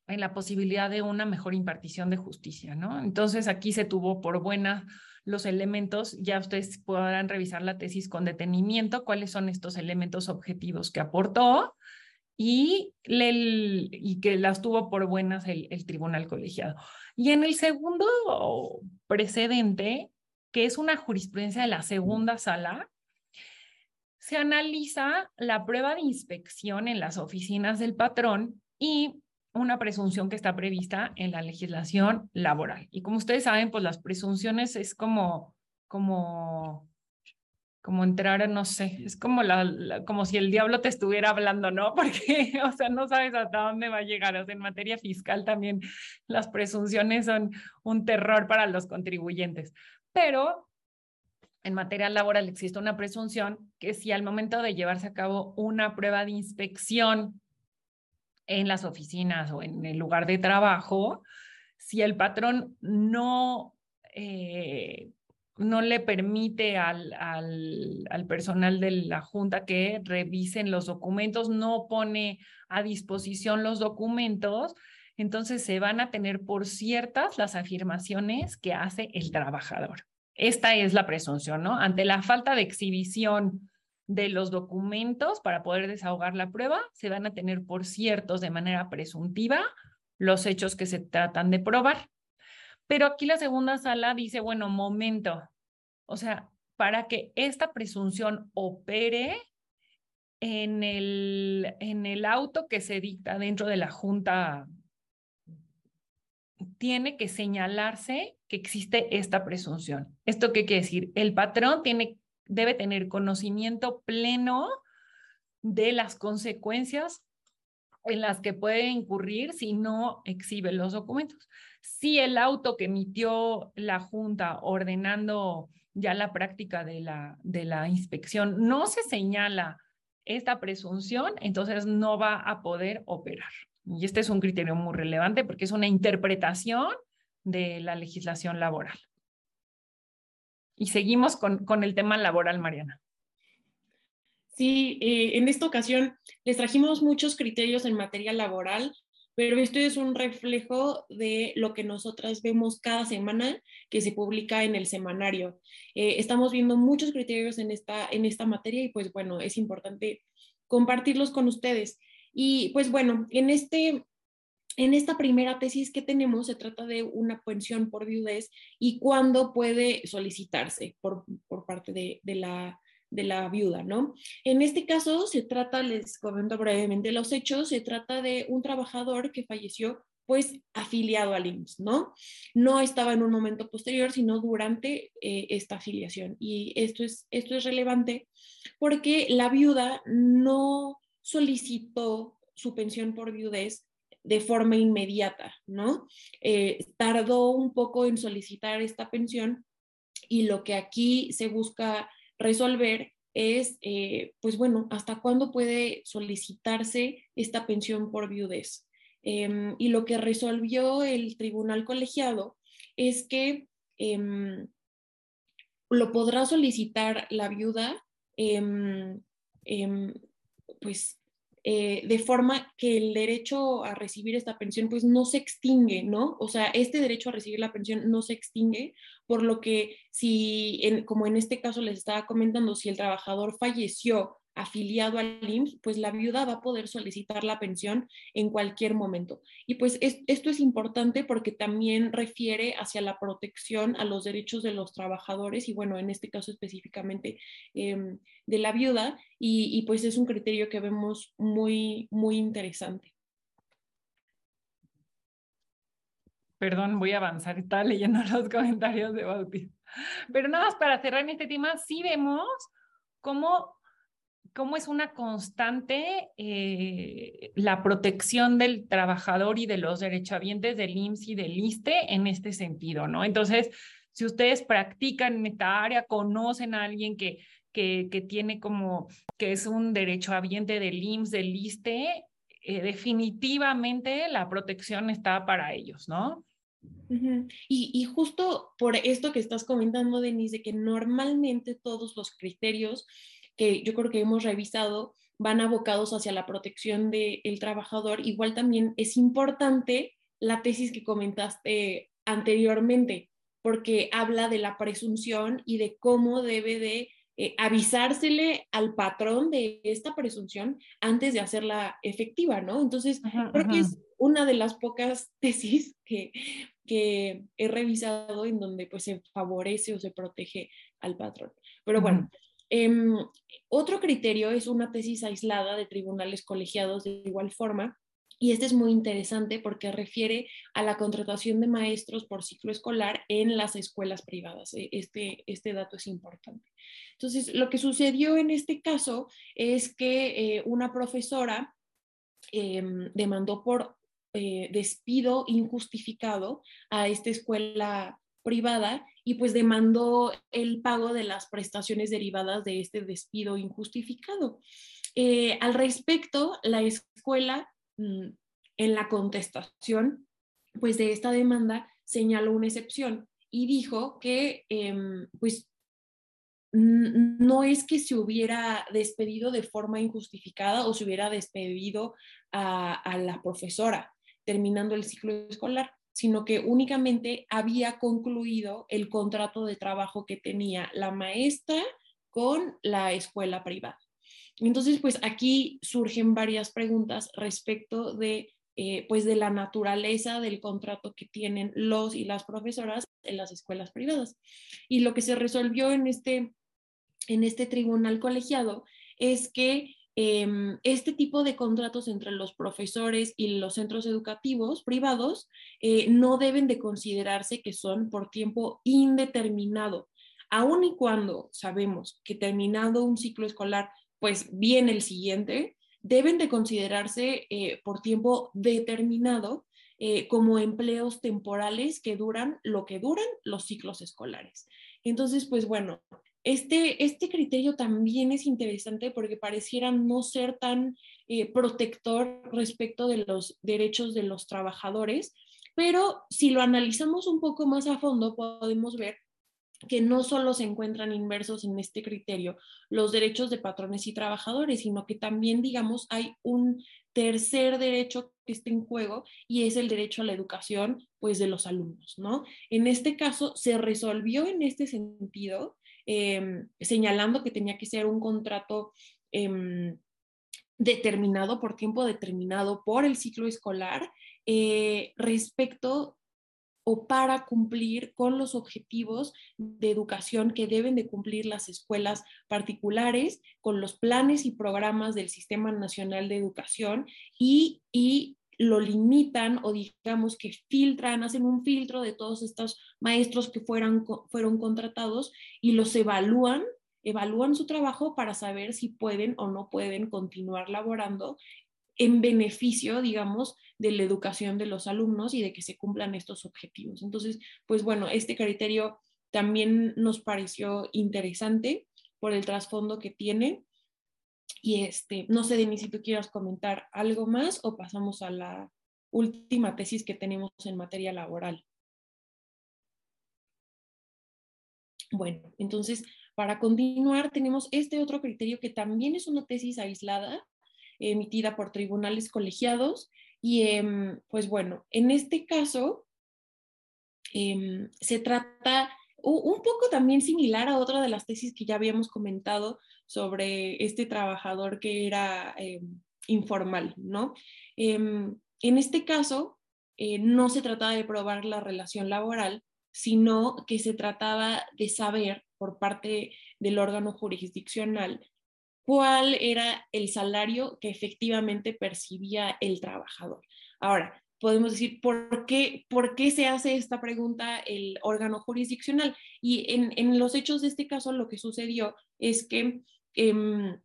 en la posibilidad de una mejor impartición de justicia, ¿no? Entonces aquí se tuvo por buena los elementos, ya ustedes podrán revisar la tesis con detenimiento, cuáles son estos elementos objetivos que aportó y, y que las tuvo por buenas el, el tribunal colegiado. Y en el segundo precedente, que es una jurisprudencia de la segunda sala, se analiza la prueba de inspección en las oficinas del patrón y una presunción que está prevista en la legislación laboral. Y como ustedes saben, pues las presunciones es como, como, como entrar, no sé, es como, la, como si el diablo te estuviera hablando, ¿no? Porque, o sea, no sabes hasta dónde va a llegar. O sea, en materia fiscal también las presunciones son un terror para los contribuyentes. Pero en materia laboral existe una presunción que si al momento de llevarse a cabo una prueba de inspección en las oficinas o en el lugar de trabajo, si el patrón no, eh, no le permite al, al, al, personal de la Junta que revisen los documentos, no pone a disposición los documentos, entonces se van a tener por ciertas las afirmaciones que hace el trabajador. Esta es la presunción, ¿no? Ante la falta de exhibición de los documentos para poder desahogar la prueba, se van a tener por ciertos de manera presuntiva los hechos que se tratan de probar. Pero aquí la segunda sala dice, bueno, momento, o sea, para que esta presunción opere en el, en el auto que se dicta dentro de la Junta, tiene que señalarse que existe esta presunción. ¿Esto qué quiere decir? El patrón tiene debe tener conocimiento pleno de las consecuencias en las que puede incurrir si no exhibe los documentos. Si el auto que emitió la Junta ordenando ya la práctica de la, de la inspección no se señala esta presunción, entonces no va a poder operar. Y este es un criterio muy relevante porque es una interpretación de la legislación laboral. Y seguimos con, con el tema laboral, Mariana. Sí, eh, en esta ocasión les trajimos muchos criterios en materia laboral, pero esto es un reflejo de lo que nosotras vemos cada semana que se publica en el semanario. Eh, estamos viendo muchos criterios en esta, en esta materia y pues bueno, es importante compartirlos con ustedes. Y pues bueno, en, este, en esta primera tesis que tenemos se trata de una pensión por viudez y cuándo puede solicitarse por, por parte de, de la de la viuda, ¿no? En este caso se trata, les comento brevemente los hechos, se trata de un trabajador que falleció pues afiliado al IMSS, ¿no? No estaba en un momento posterior, sino durante eh, esta afiliación. Y esto es, esto es relevante porque la viuda no solicitó su pensión por viudez de forma inmediata, ¿no? Eh, tardó un poco en solicitar esta pensión y lo que aquí se busca resolver es, eh, pues bueno, hasta cuándo puede solicitarse esta pensión por viudez. Em, y lo que resolvió el tribunal colegiado es que em, lo podrá solicitar la viuda, em, pues eh, de forma que el derecho a recibir esta pensión pues no se extingue, ¿no? O sea, este derecho a recibir la pensión no se extingue, por lo que si, como en este caso les estaba comentando, si el trabajador falleció afiliado al IMSS, pues la viuda va a poder solicitar la pensión en cualquier momento. Y pues esto es importante porque también refiere hacia la protección a los derechos de los trabajadores y bueno, en este caso específicamente em, de la viuda y, pues es un criterio que vemos muy, muy interesante. Perdón, voy a avanzar, estaba leyendo los comentarios de Bautista. Pero nada más para cerrar en este tema, sí vemos cómo cómo es una constante eh, la protección del trabajador y de los derechohabientes del IMSS y del ISTE en este sentido, ¿no? Entonces, si ustedes practican en esta área, conocen a alguien que, que, tiene como, que es un derechohabiente del IMSS, del ISTE, eh, definitivamente la protección está para ellos, ¿no? y, y, justo por esto que estás comentando, Denise, de que normalmente todos los criterios que yo creo que hemos revisado van abocados hacia la protección del trabajador. Igual también es importante la tesis que comentaste anteriormente, porque habla de la presunción y de cómo debe de eh, avisársele al patrón de esta presunción antes de hacerla efectiva, ¿no? Entonces, creo que es una de las pocas tesis que, que he revisado en donde pues se favorece o se protege al patrón. Pero bueno, Em, otro criterio es una tesis aislada de tribunales colegiados de igual forma. Y este es muy interesante porque refiere a la contratación de maestros por ciclo escolar en las escuelas privadas. E, este, este dato es importante. Entonces, lo que sucedió en este caso es que eh, una profesora em, demandó por eh, despido injustificado a esta escuela privada y pues demandó el pago de las prestaciones derivadas de este despido injustificado. Eh, al respecto, la escuela mm, en la contestación pues de esta demanda señaló una excepción y dijo que em, pues no es que se hubiera despedido de forma injustificada o se hubiera despedido a la profesora terminando el ciclo escolar, sino que únicamente había concluido el contrato de trabajo que tenía la maestra con la escuela privada. Entonces, pues aquí surgen varias preguntas respecto de, eh, pues de la naturaleza del contrato que tienen los y las profesoras en las escuelas privadas. Y lo que se resolvió en este, en este tribunal colegiado es que Em, este tipo de contratos entre los profesores y los centros educativos privados eh, no deben de considerarse que son por tiempo indeterminado, aun y cuando sabemos que terminado un ciclo escolar, pues viene el siguiente, deben de considerarse eh, por tiempo determinado eh, como empleos temporales que duran lo que duran los ciclos escolares. Entonces, pues bueno, este, este criterio también es interesante porque pareciera no ser tan eh, protector respecto de los derechos de los trabajadores, pero si lo analizamos un poco más a fondo, podemos ver que no solo se encuentran inversos en este criterio los derechos de patrones y trabajadores, sino que también, digamos, hay un tercer derecho que está en juego y es el derecho a la educación, pues, de los alumnos, ¿no? En este caso, se resolvió en este sentido, em, señalando que tenía que ser un contrato em, determinado por tiempo determinado por el ciclo escolar eh, respecto o para cumplir con los objetivos de educación que deben de cumplir las escuelas particulares, con los planes y programas del Sistema Nacional de Educación y, y lo limitan o digamos que filtran, hacen un filtro de todos estos maestros que fueran, fueron contratados y los evalúan evalúan su trabajo para saber si pueden o no pueden continuar laborando en beneficio, digamos, de la educación de los alumnos y de que se cumplan estos objetivos. Entonces, pues bueno, este criterio también nos pareció interesante por el trasfondo que tiene. Y este, no sé, Denis, si tú quieras comentar algo más o pasamos a la última tesis que tenemos en materia laboral. Bueno, entonces, para continuar, tenemos este otro criterio que también es una tesis aislada, emitida por tribunales colegiados. Y em, pues bueno, en este caso em, se trata un poco también similar a otra de las tesis que ya habíamos comentado sobre este trabajador que era em, informal, ¿no? en este caso, eh, no se trataba de probar la relación laboral, sino que se trataba de saber por parte del órgano jurisdiccional cuál era el salario que efectivamente percibía el trabajador. Ahora, podemos decir, ¿por qué, por qué se hace esta pregunta el órgano jurisdiccional? Y en, los hechos de este caso lo que sucedió es que em,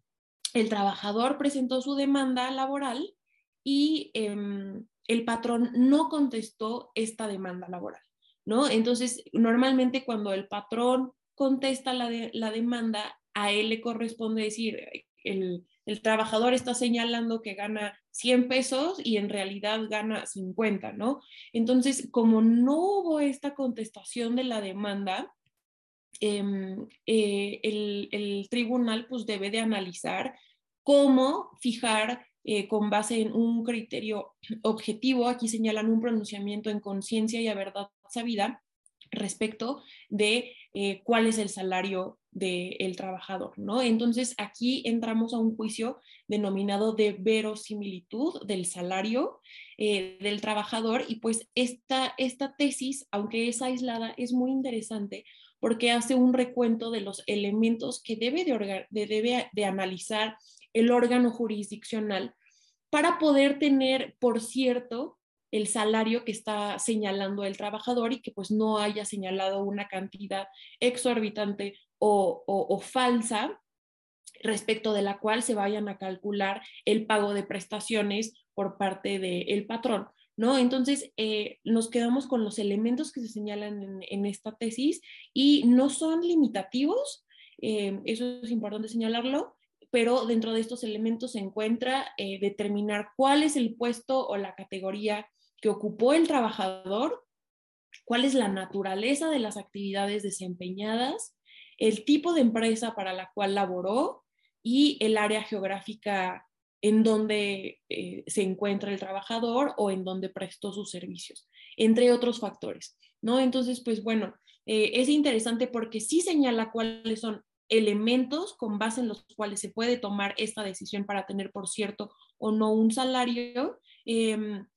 el trabajador presentó su demanda laboral y em, el patrón no contestó esta demanda laboral, ¿no? Entonces, normalmente cuando el patrón contesta la, la demanda, a él le corresponde decir, el, trabajador está señalando que gana 100 pesos y en realidad gana 50, ¿no? Entonces, como no hubo esta contestación de la demanda, em, eh, el, tribunal pues debe de analizar cómo fijar eh, con base en un criterio objetivo, aquí señalan un pronunciamiento en conciencia y a verdad sabida respecto de eh, cuál es el salario del trabajador, ¿no? Entonces aquí entramos a un juicio denominado de verosimilitud del salario del trabajador y pues esta, esta tesis, aunque es aislada, es muy interesante porque hace un recuento de los elementos que debe de, analizar el órgano jurisdiccional para poder tener, por cierto, el salario que está señalando el trabajador y que pues no haya señalado una cantidad exorbitante o, falsa respecto de la cual se vayan a calcular el pago de prestaciones por parte del patrón. ¿No? Entonces, eh, nos quedamos con los elementos que se señalan en, esta tesis y no son limitativos, eh, eso es importante señalarlo, pero dentro de estos elementos se encuentra eh, determinar cuál es el puesto o la categoría que ocupó el trabajador, cuál es la naturaleza de las actividades desempeñadas, el tipo de empresa para la cual laboró y el área geográfica en donde eh, se encuentra el trabajador o en donde prestó sus servicios, entre otros factores, ¿no? Entonces, pues bueno, eh, es interesante porque sí señala cuáles son elementos con base en los cuales se puede tomar esta decisión para tener, por cierto, o no un salario, em,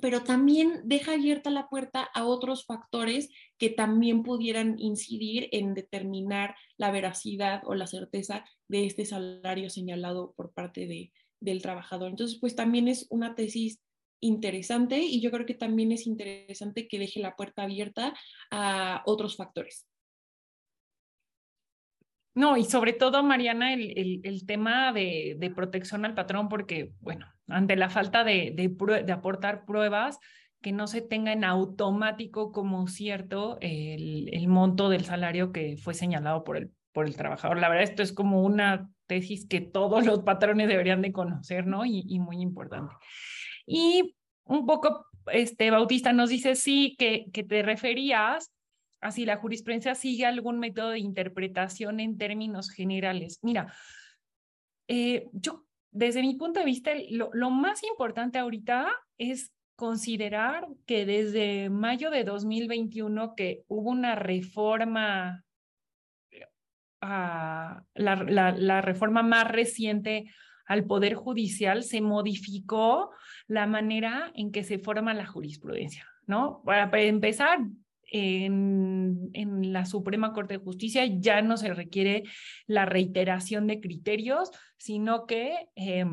pero también deja abierta la puerta a otros factores que también pudieran incidir en determinar la veracidad o la certeza de este salario señalado por parte de, del trabajador. Entonces, pues también es una tesis interesante y yo creo que también es interesante que deje la puerta abierta a otros factores. No, y sobre todo, Mariana, el, el, tema de, de, protección al patrón, porque, bueno, ante la falta de, de, aportar pruebas, que no se tenga en automático como cierto el, el, monto del salario que fue señalado por el, por el trabajador. La verdad, esto es como una tesis que todos los patrones deberían de conocer, ¿no? Y, muy importante. Y un poco, este, Bautista nos dice, sí, que, te referías así la jurisprudencia sigue algún método de interpretación en términos generales. Mira, eh, yo, desde mi punto de vista, lo, lo más importante ahorita es considerar que desde mayo de 2021 que hubo una reforma, la, reforma más reciente al Poder Judicial, se modificó la manera en que se forma la jurisprudencia, ¿no? Para, empezar, en, en, la Suprema Corte de Justicia ya no se requiere la reiteración de criterios, sino que eh,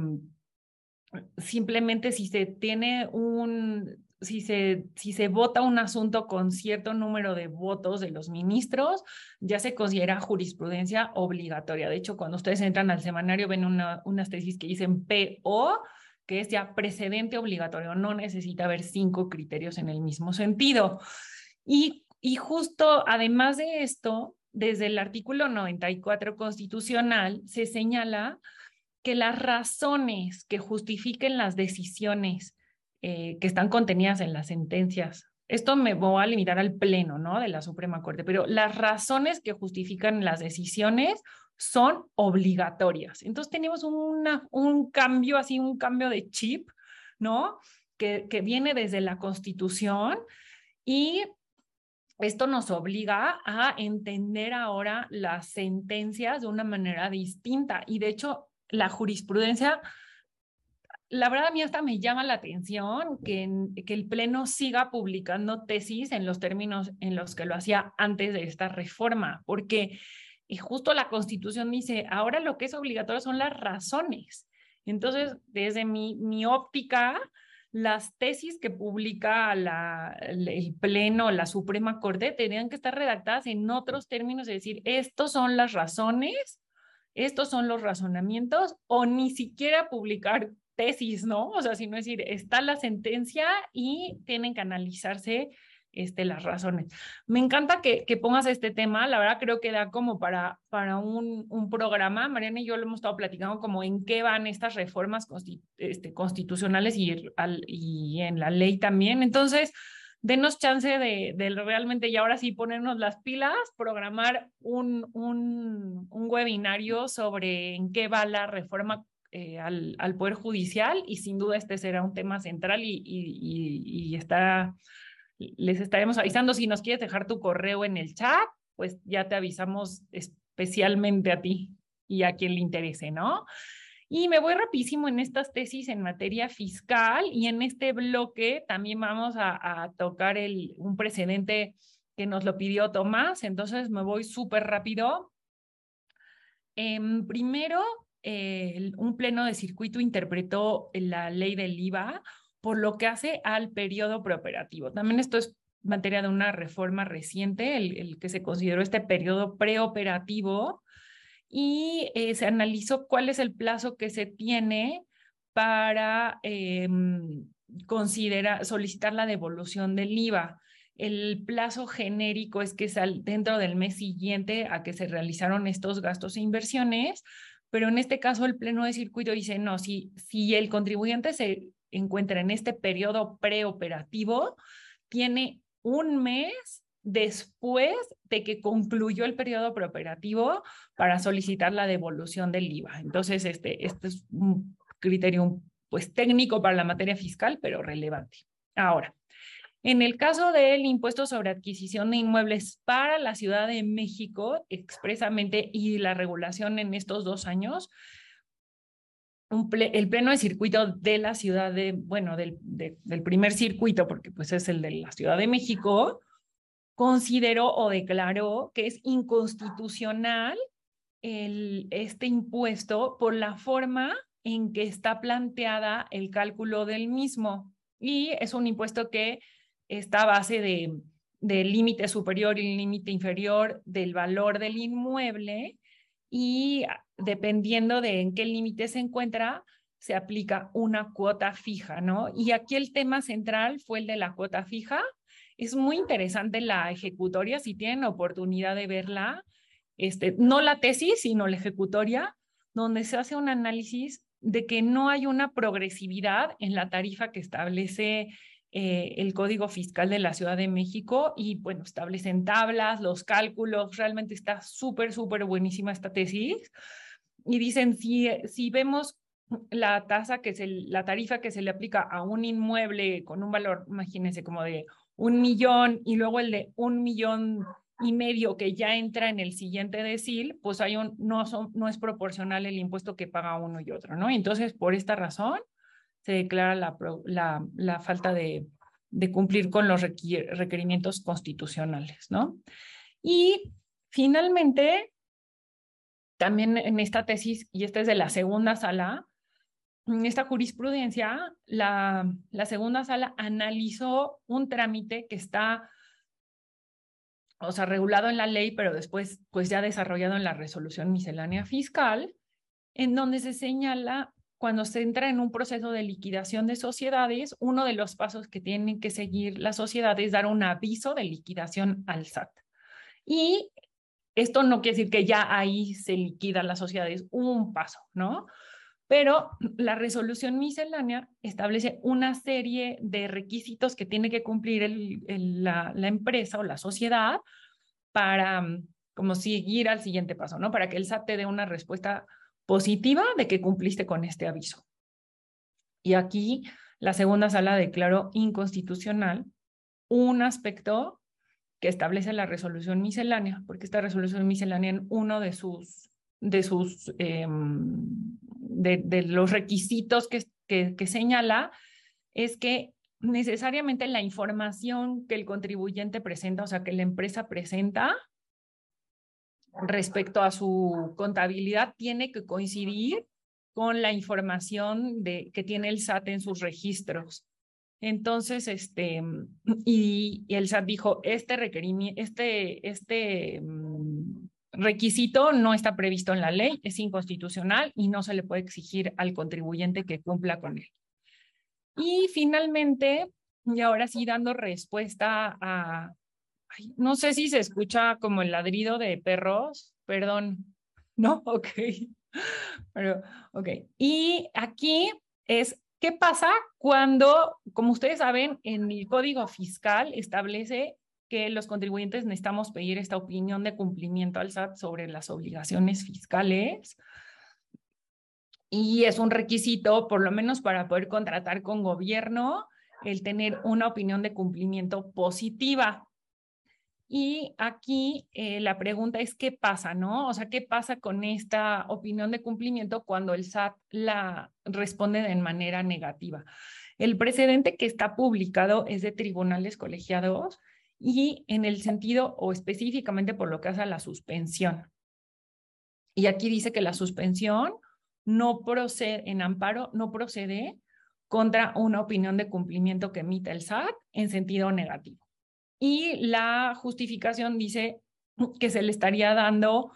simplemente si se tiene un, si se, si se vota un asunto con cierto número de votos de los ministros, ya se considera jurisprudencia obligatoria. De hecho, cuando ustedes entran al semanario ven una, unas tesis que dicen PO, que es ya precedente obligatorio, no necesita haber cinco criterios en el mismo sentido. Y, y justo además de esto, desde el artículo 94 constitucional se señala que las razones que justifiquen las decisiones eh, que están contenidas en las sentencias, esto me voy a limitar al pleno, ¿no? De la Suprema Corte, pero las razones que justifican las decisiones son obligatorias. Entonces tenemos un cambio, así un cambio de chip, ¿no? Que, que viene desde la Constitución y esto nos obliga a entender ahora las sentencias de una manera distinta. Y de hecho, la jurisprudencia, la verdad a mí hasta me llama la atención que, que el Pleno siga publicando tesis en los términos en los que lo hacía antes de esta reforma, porque y justo la Constitución dice, ahora lo que es obligatorio son las razones. Entonces, desde mi, mi óptica, las tesis que publica la, el Pleno, la Suprema Corte, tendrían que estar redactadas en otros términos, es decir, estos son las razones, estos son los razonamientos, o ni siquiera publicar tesis, ¿no? O sea, sino decir, está la sentencia y tienen que analizarse este, las razones. Me encanta que, que, pongas este tema, la verdad creo que da como para, para un, un, programa, Mariana y yo lo hemos estado platicando como en qué van estas reformas este, constitucionales y, y en la ley también. Entonces, denos chance de, de, realmente y ahora sí ponernos las pilas, programar un, un, un webinario sobre en qué va la reforma eh, al, al, Poder Judicial y sin duda este será un tema central y, y, está les estaremos avisando. Si nos quieres dejar tu correo en el chat, pues ya te avisamos especialmente a ti y a quien le interese, ¿no? Y me voy rapidísimo en estas tesis en materia fiscal y en este bloque también vamos a, a tocar el, un precedente que nos lo pidió Tomás, entonces me voy súper rápido. Eh, primero, eh, un pleno de circuito interpretó la ley del IVA por lo que hace al periodo preoperativo. También esto es materia de una reforma reciente, el, que se consideró este periodo preoperativo, y eh, se analizó cuál es el plazo que se tiene para eh, considerar, solicitar la devolución del IVA. El plazo genérico es que es dentro del mes siguiente a que se realizaron estos gastos e inversiones, pero en este caso el Pleno de Circuito dice, no, si, si el contribuyente se encuentra en este periodo preoperativo, tiene un mes después de que concluyó el periodo preoperativo para solicitar la devolución del IVA. Entonces, este, este es un criterio pues técnico para la materia fiscal, pero relevante. Ahora, en el caso del impuesto sobre adquisición de inmuebles para la Ciudad de México, expresamente, y la regulación en estos dos años, el pleno de circuito de la ciudad de, bueno, del, de, del primer circuito, porque pues es el de la Ciudad de México, consideró o declaró que es inconstitucional el, este impuesto por la forma en que está planteada el cálculo del mismo. Y es un impuesto que está a base de, del límite superior y límite inferior del valor del inmueble y dependiendo de en qué límite se encuentra, se aplica una cuota fija, ¿no? Y aquí el tema central fue el de la cuota fija. Es muy interesante la ejecutoria, si tienen oportunidad de verla, este, no la tesis, sino la ejecutoria, donde se hace un análisis de que no hay una progresividad en la tarifa que establece eh, el Código Fiscal de la Ciudad de México y, bueno, establecen tablas, los cálculos, realmente está súper, súper buenísima esta tesis. Y dicen, si, si vemos la tasa que se, la tarifa que se le aplica a un inmueble con un valor, imagínense, como de un millón y luego el de un millón y medio que ya entra en el siguiente decil, pues hay un, no, son, no es proporcional el impuesto que paga uno y otro, ¿no? Entonces, por esta razón, se declara la, la, falta de, de, cumplir con los requerimientos constitucionales, ¿no? Y finalmente, también en esta tesis, y esta es de la segunda sala, en esta jurisprudencia, la, la segunda sala analizó un trámite que está, o sea, regulado en la ley, pero después, pues ya desarrollado en la resolución miscelánea fiscal, en donde se señala cuando se entra en un proceso de liquidación de sociedades, uno de los pasos que tienen que seguir las sociedades es dar un aviso de liquidación al SAT. Y esto no quiere decir que ya ahí se liquidan las sociedades, un paso, ¿no? pero la resolución miscelánea establece una serie de requisitos que tiene que cumplir la, empresa o la sociedad para mm, como seguir al siguiente paso, ¿no? Para que el SAT te dé una respuesta positiva de que cumpliste con este aviso. Y aquí la segunda sala declaró inconstitucional un aspecto que establece la resolución miscelánea, porque esta resolución miscelánea en uno de sus, de sus em, de, los requisitos que, que, señala es que necesariamente la información que el contribuyente presenta, o sea, que la empresa presenta respecto a su contabilidad, tiene que coincidir con la información de, que tiene el SAT en sus registros. Entonces, este, y, el SAT dijo, este requerimiento, este, este mm, requisito no está previsto en la ley, es inconstitucional y no se le puede exigir al contribuyente que cumpla con él. Y finalmente, y ahora sí dando respuesta a, no sé si se escucha como el ladrido de perros, perdón, ¿no? Ok, pero, ok. Y aquí es, ¿qué pasa cuando, como ustedes saben, en el Código Fiscal establece que los contribuyentes necesitamos pedir esta opinión de cumplimiento al SAT sobre las obligaciones fiscales. Y es un requisito, por lo menos para poder contratar con gobierno, el tener una opinión de cumplimiento positiva. Y aquí eh, la pregunta es, ¿qué pasa, no? O sea, ¿qué pasa con esta opinión de cumplimiento cuando el SAT la responde de manera negativa? El precedente que está publicado es de tribunales colegiados y en el sentido o específicamente por lo que hace a la suspensión. Y aquí dice que la suspensión no procede, en amparo, no procede contra una opinión de cumplimiento que emita el SAT en sentido negativo. Y la justificación dice que se le estaría dando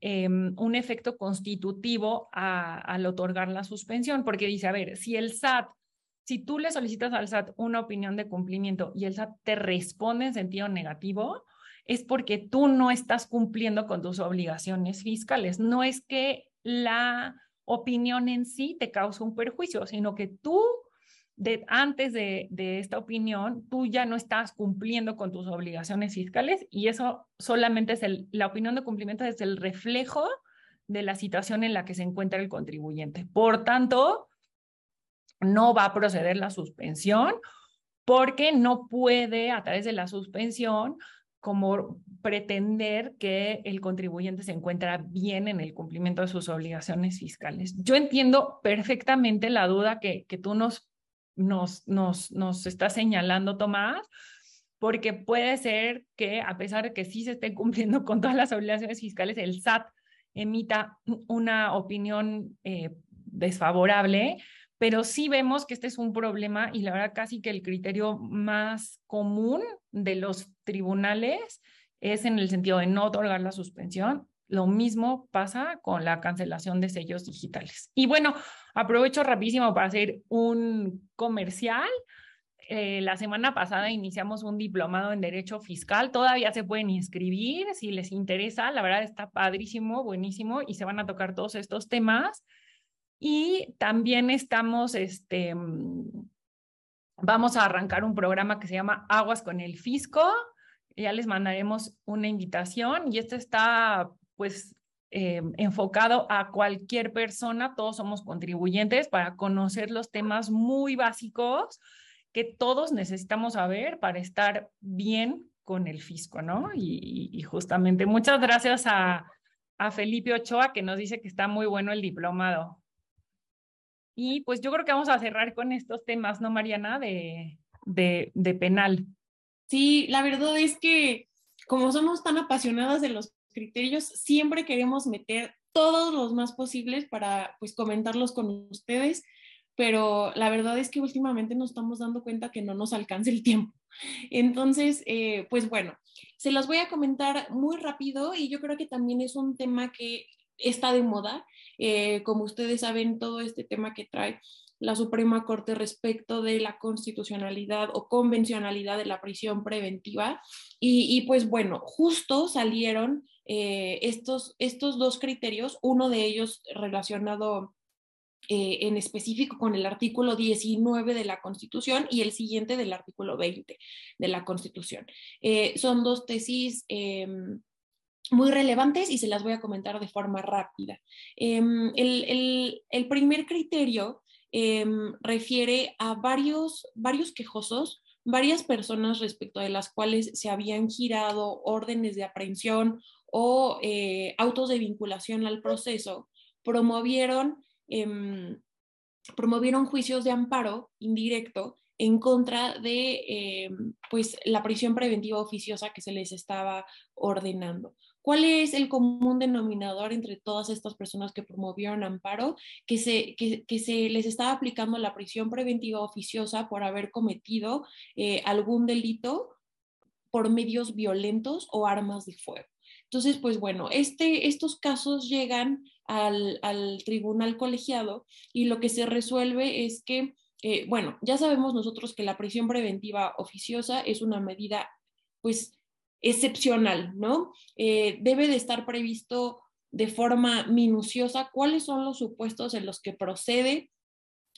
em, un efecto constitutivo al otorgar la suspensión, porque dice, a ver, si el SAT si tú le solicitas al SAT una opinión de cumplimiento y el SAT te responde en sentido negativo, es porque tú no estás cumpliendo con tus obligaciones fiscales. No es que la opinión en sí te causa un perjuicio, sino que tú, de, antes de, de esta opinión, tú ya no estás cumpliendo con tus obligaciones fiscales y eso solamente es el, la opinión de cumplimiento es el reflejo de la situación en la que se encuentra el contribuyente. Por tanto, no va a proceder la suspensión porque no puede a través de la suspensión como pretender que el contribuyente se encuentra bien en el cumplimiento de sus obligaciones fiscales. Yo entiendo perfectamente la duda que, que tú nos, nos, estás señalando, Tomás, porque puede ser que a pesar de que sí se esté cumpliendo con todas las obligaciones fiscales, el SAT emita una opinión eh, desfavorable, pero sí vemos que este es un problema y la verdad casi que el criterio más común de los tribunales es en el sentido de no otorgar la suspensión. Lo mismo pasa con la cancelación de sellos digitales. Y bueno, aprovecho rapidísimo para hacer un comercial. Eh, la semana pasada iniciamos un diplomado en Derecho Fiscal. Todavía se pueden inscribir si les interesa. La verdad está padrísimo, buenísimo y se van a tocar todos estos temas. Y también estamos este, vamos a arrancar un programa que se llama Aguas con el Fisco. Ya les mandaremos una invitación y esto está pues eh, enfocado a cualquier persona, todos somos contribuyentes para conocer los temas muy básicos que todos necesitamos saber para estar bien con el fisco, ¿no? Y, justamente muchas gracias a, Felipe Ochoa que nos dice que está muy bueno el diplomado. Y pues yo creo que vamos a cerrar con estos temas, ¿no, Mariana? De, de, de penal. Sí, la verdad es que como somos tan apasionadas de los criterios, siempre queremos meter todos los más posibles para pues comentarlos con ustedes, pero la verdad es que últimamente nos estamos dando cuenta que no nos alcanza el tiempo. Entonces, eh, pues bueno, se los voy a comentar muy rápido y yo creo que también es un tema que está de moda. Eh, como ustedes saben, todo este tema que trae la Suprema Corte respecto de la constitucionalidad o convencionalidad de la prisión preventiva. Y, pues bueno, justo salieron eh, estos, estos dos criterios, uno de ellos relacionado eh, en específico con el artículo 19 de la Constitución y el siguiente del artículo 20 de la Constitución. Eh, son dos tesis em, muy relevantes y se las voy a comentar de forma rápida. Em, el, el, primer criterio em, refiere a varios, varios quejosos, varias personas respecto de las cuales se habían girado órdenes de aprehensión o eh, autos de vinculación al proceso, promovieron Em, promovieron juicios de amparo indirecto en contra de em, pues, la prisión preventiva oficiosa que se les estaba ordenando. ¿Cuál es el común denominador entre todas estas personas que promovieron amparo? Que se, que, se les estaba aplicando la prisión preventiva oficiosa por haber cometido eh, algún delito por medios violentos o armas de fuego. Entonces, pues bueno, este, estos casos llegan al, tribunal colegiado y lo que se resuelve es que, eh, bueno, ya sabemos nosotros que la prisión preventiva oficiosa es una medida, pues, excepcional, ¿no? Eh, debe de estar previsto de forma minuciosa cuáles son los supuestos en los que procede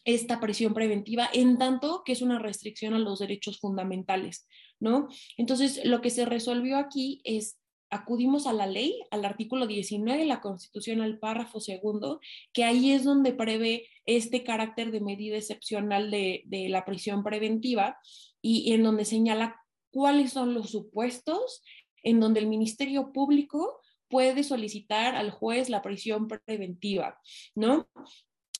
esta prisión preventiva, en tanto que es una restricción a los derechos fundamentales, ¿no? Entonces, lo que se resolvió aquí es acudimos a la ley, al artículo 19 de la Constitución, al párrafo segundo, que ahí es donde prevé este carácter de medida excepcional de, la prisión preventiva y, en donde señala cuáles son los supuestos en donde el Ministerio Público puede solicitar al juez la prisión preventiva, ¿no?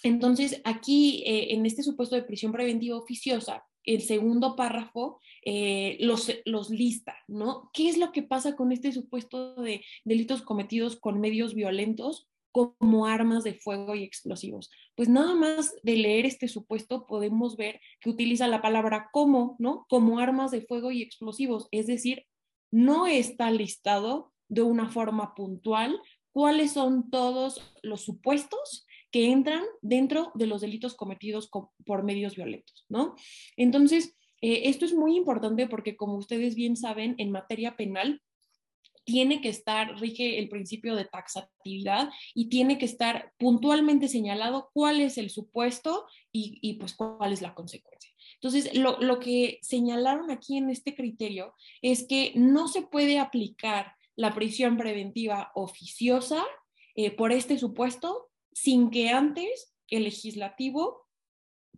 Entonces, aquí, eh, en este supuesto de prisión preventiva oficiosa, el segundo párrafo eh, los, los lista, ¿no? ¿Qué es lo que pasa con este supuesto de delitos cometidos con medios violentos como armas de fuego y explosivos? Pues nada más de leer este supuesto podemos ver que utiliza la palabra como, ¿no? Como armas de fuego y explosivos, es decir, no está listado de una forma puntual cuáles son todos los supuestos que entran dentro de los delitos cometidos por medios violentos, ¿no? Entonces, eh, esto es muy importante porque, como ustedes bien saben, en materia penal tiene que estar, rige el principio de taxatividad y tiene que estar puntualmente señalado cuál es el supuesto y, pues cuál es la consecuencia. Entonces, lo, lo, que señalaron aquí en este criterio es que no se puede aplicar la prisión preventiva oficiosa eh, por este supuesto sin que antes el legislativo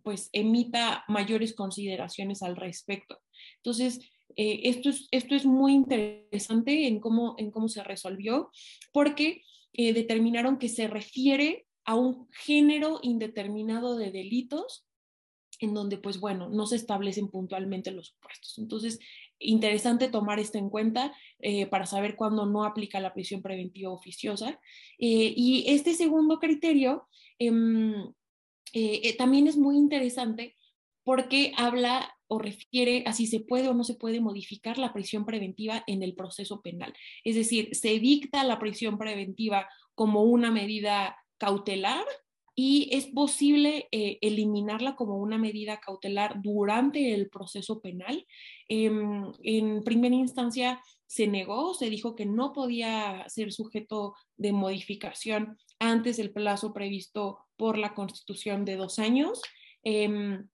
pues emita mayores consideraciones al respecto. Entonces, eh, esto, es, esto es muy interesante en cómo, en cómo se resolvió, porque eh, determinaron que se refiere a un género indeterminado de delitos en donde, pues bueno, no se establecen puntualmente los supuestos. Entonces, interesante tomar esto en cuenta eh, para saber cuándo no aplica la prisión preventiva oficiosa. Eh, y este segundo criterio em, eh, también es muy interesante porque habla o refiere a si se puede o no se puede modificar la prisión preventiva en el proceso penal. Es decir, se dicta la prisión preventiva como una medida cautelar y es posible eh, eliminarla como una medida cautelar durante el proceso penal. Em, en primera instancia se negó, se dijo que no podía ser sujeto de modificación antes del plazo previsto por la Constitución de dos años. Em,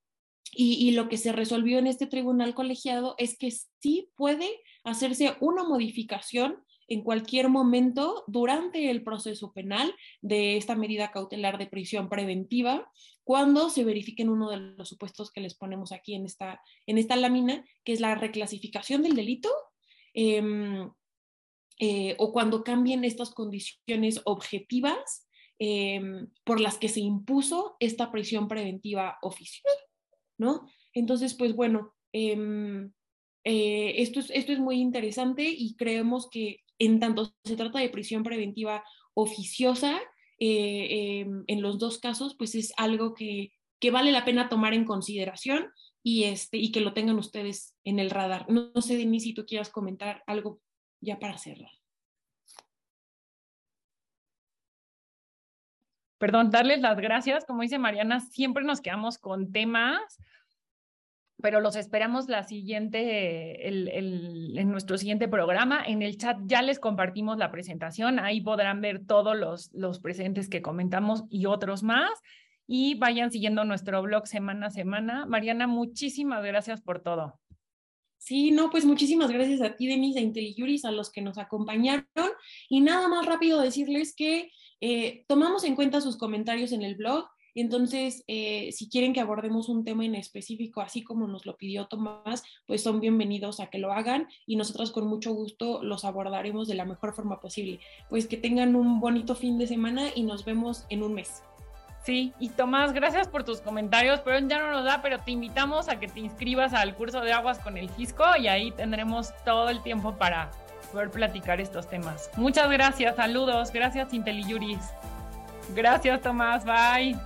y, lo que se resolvió en este tribunal colegiado es que sí puede hacerse una modificación en cualquier momento durante el proceso penal de esta medida cautelar de prisión preventiva cuando se verifiquen uno de los supuestos que les ponemos aquí en esta, en esta lámina, que es la reclasificación del delito. Em, eh, o cuando cambien estas condiciones objetivas em, por las que se impuso esta prisión preventiva oficiosa. ¿no? Entonces, pues bueno, em, eh, esto, es, esto es muy interesante y creemos que en tanto se trata de prisión preventiva oficiosa, eh, em, en los dos casos, pues es algo que, vale la pena tomar en consideración y, este, y que lo tengan ustedes en el radar. No, no sé, Denise, si tú quieras comentar algo ya para cerrar. perdón, darles las gracias. Como dice Mariana, siempre nos quedamos con temas, pero los esperamos la siguiente, en nuestro siguiente programa. En el chat ya les compartimos la presentación. Ahí podrán ver todos los, los presentes que comentamos y otros más. Y vayan siguiendo nuestro blog semana a semana. Mariana, muchísimas gracias por todo. Sí, no, pues muchísimas gracias a ti, Denise, a IntelliJuris, a los que nos acompañaron. Y nada más rápido decirles que eh, tomamos en cuenta sus comentarios en el blog. Entonces, eh, si quieren que abordemos un tema en específico, así como nos lo pidió Tomás, pues son bienvenidos a que lo hagan y nosotros con mucho gusto los abordaremos de la mejor forma posible. Pues que tengan un bonito fin de semana y nos vemos en un mes. Sí, y Tomás, gracias por tus comentarios, pero ya no nos da, pero te invitamos a que te inscribas al curso de aguas con el Fisco y ahí tendremos todo el tiempo para poder platicar estos temas. Muchas gracias, saludos, gracias Inteliuris. Gracias Tomás, bye.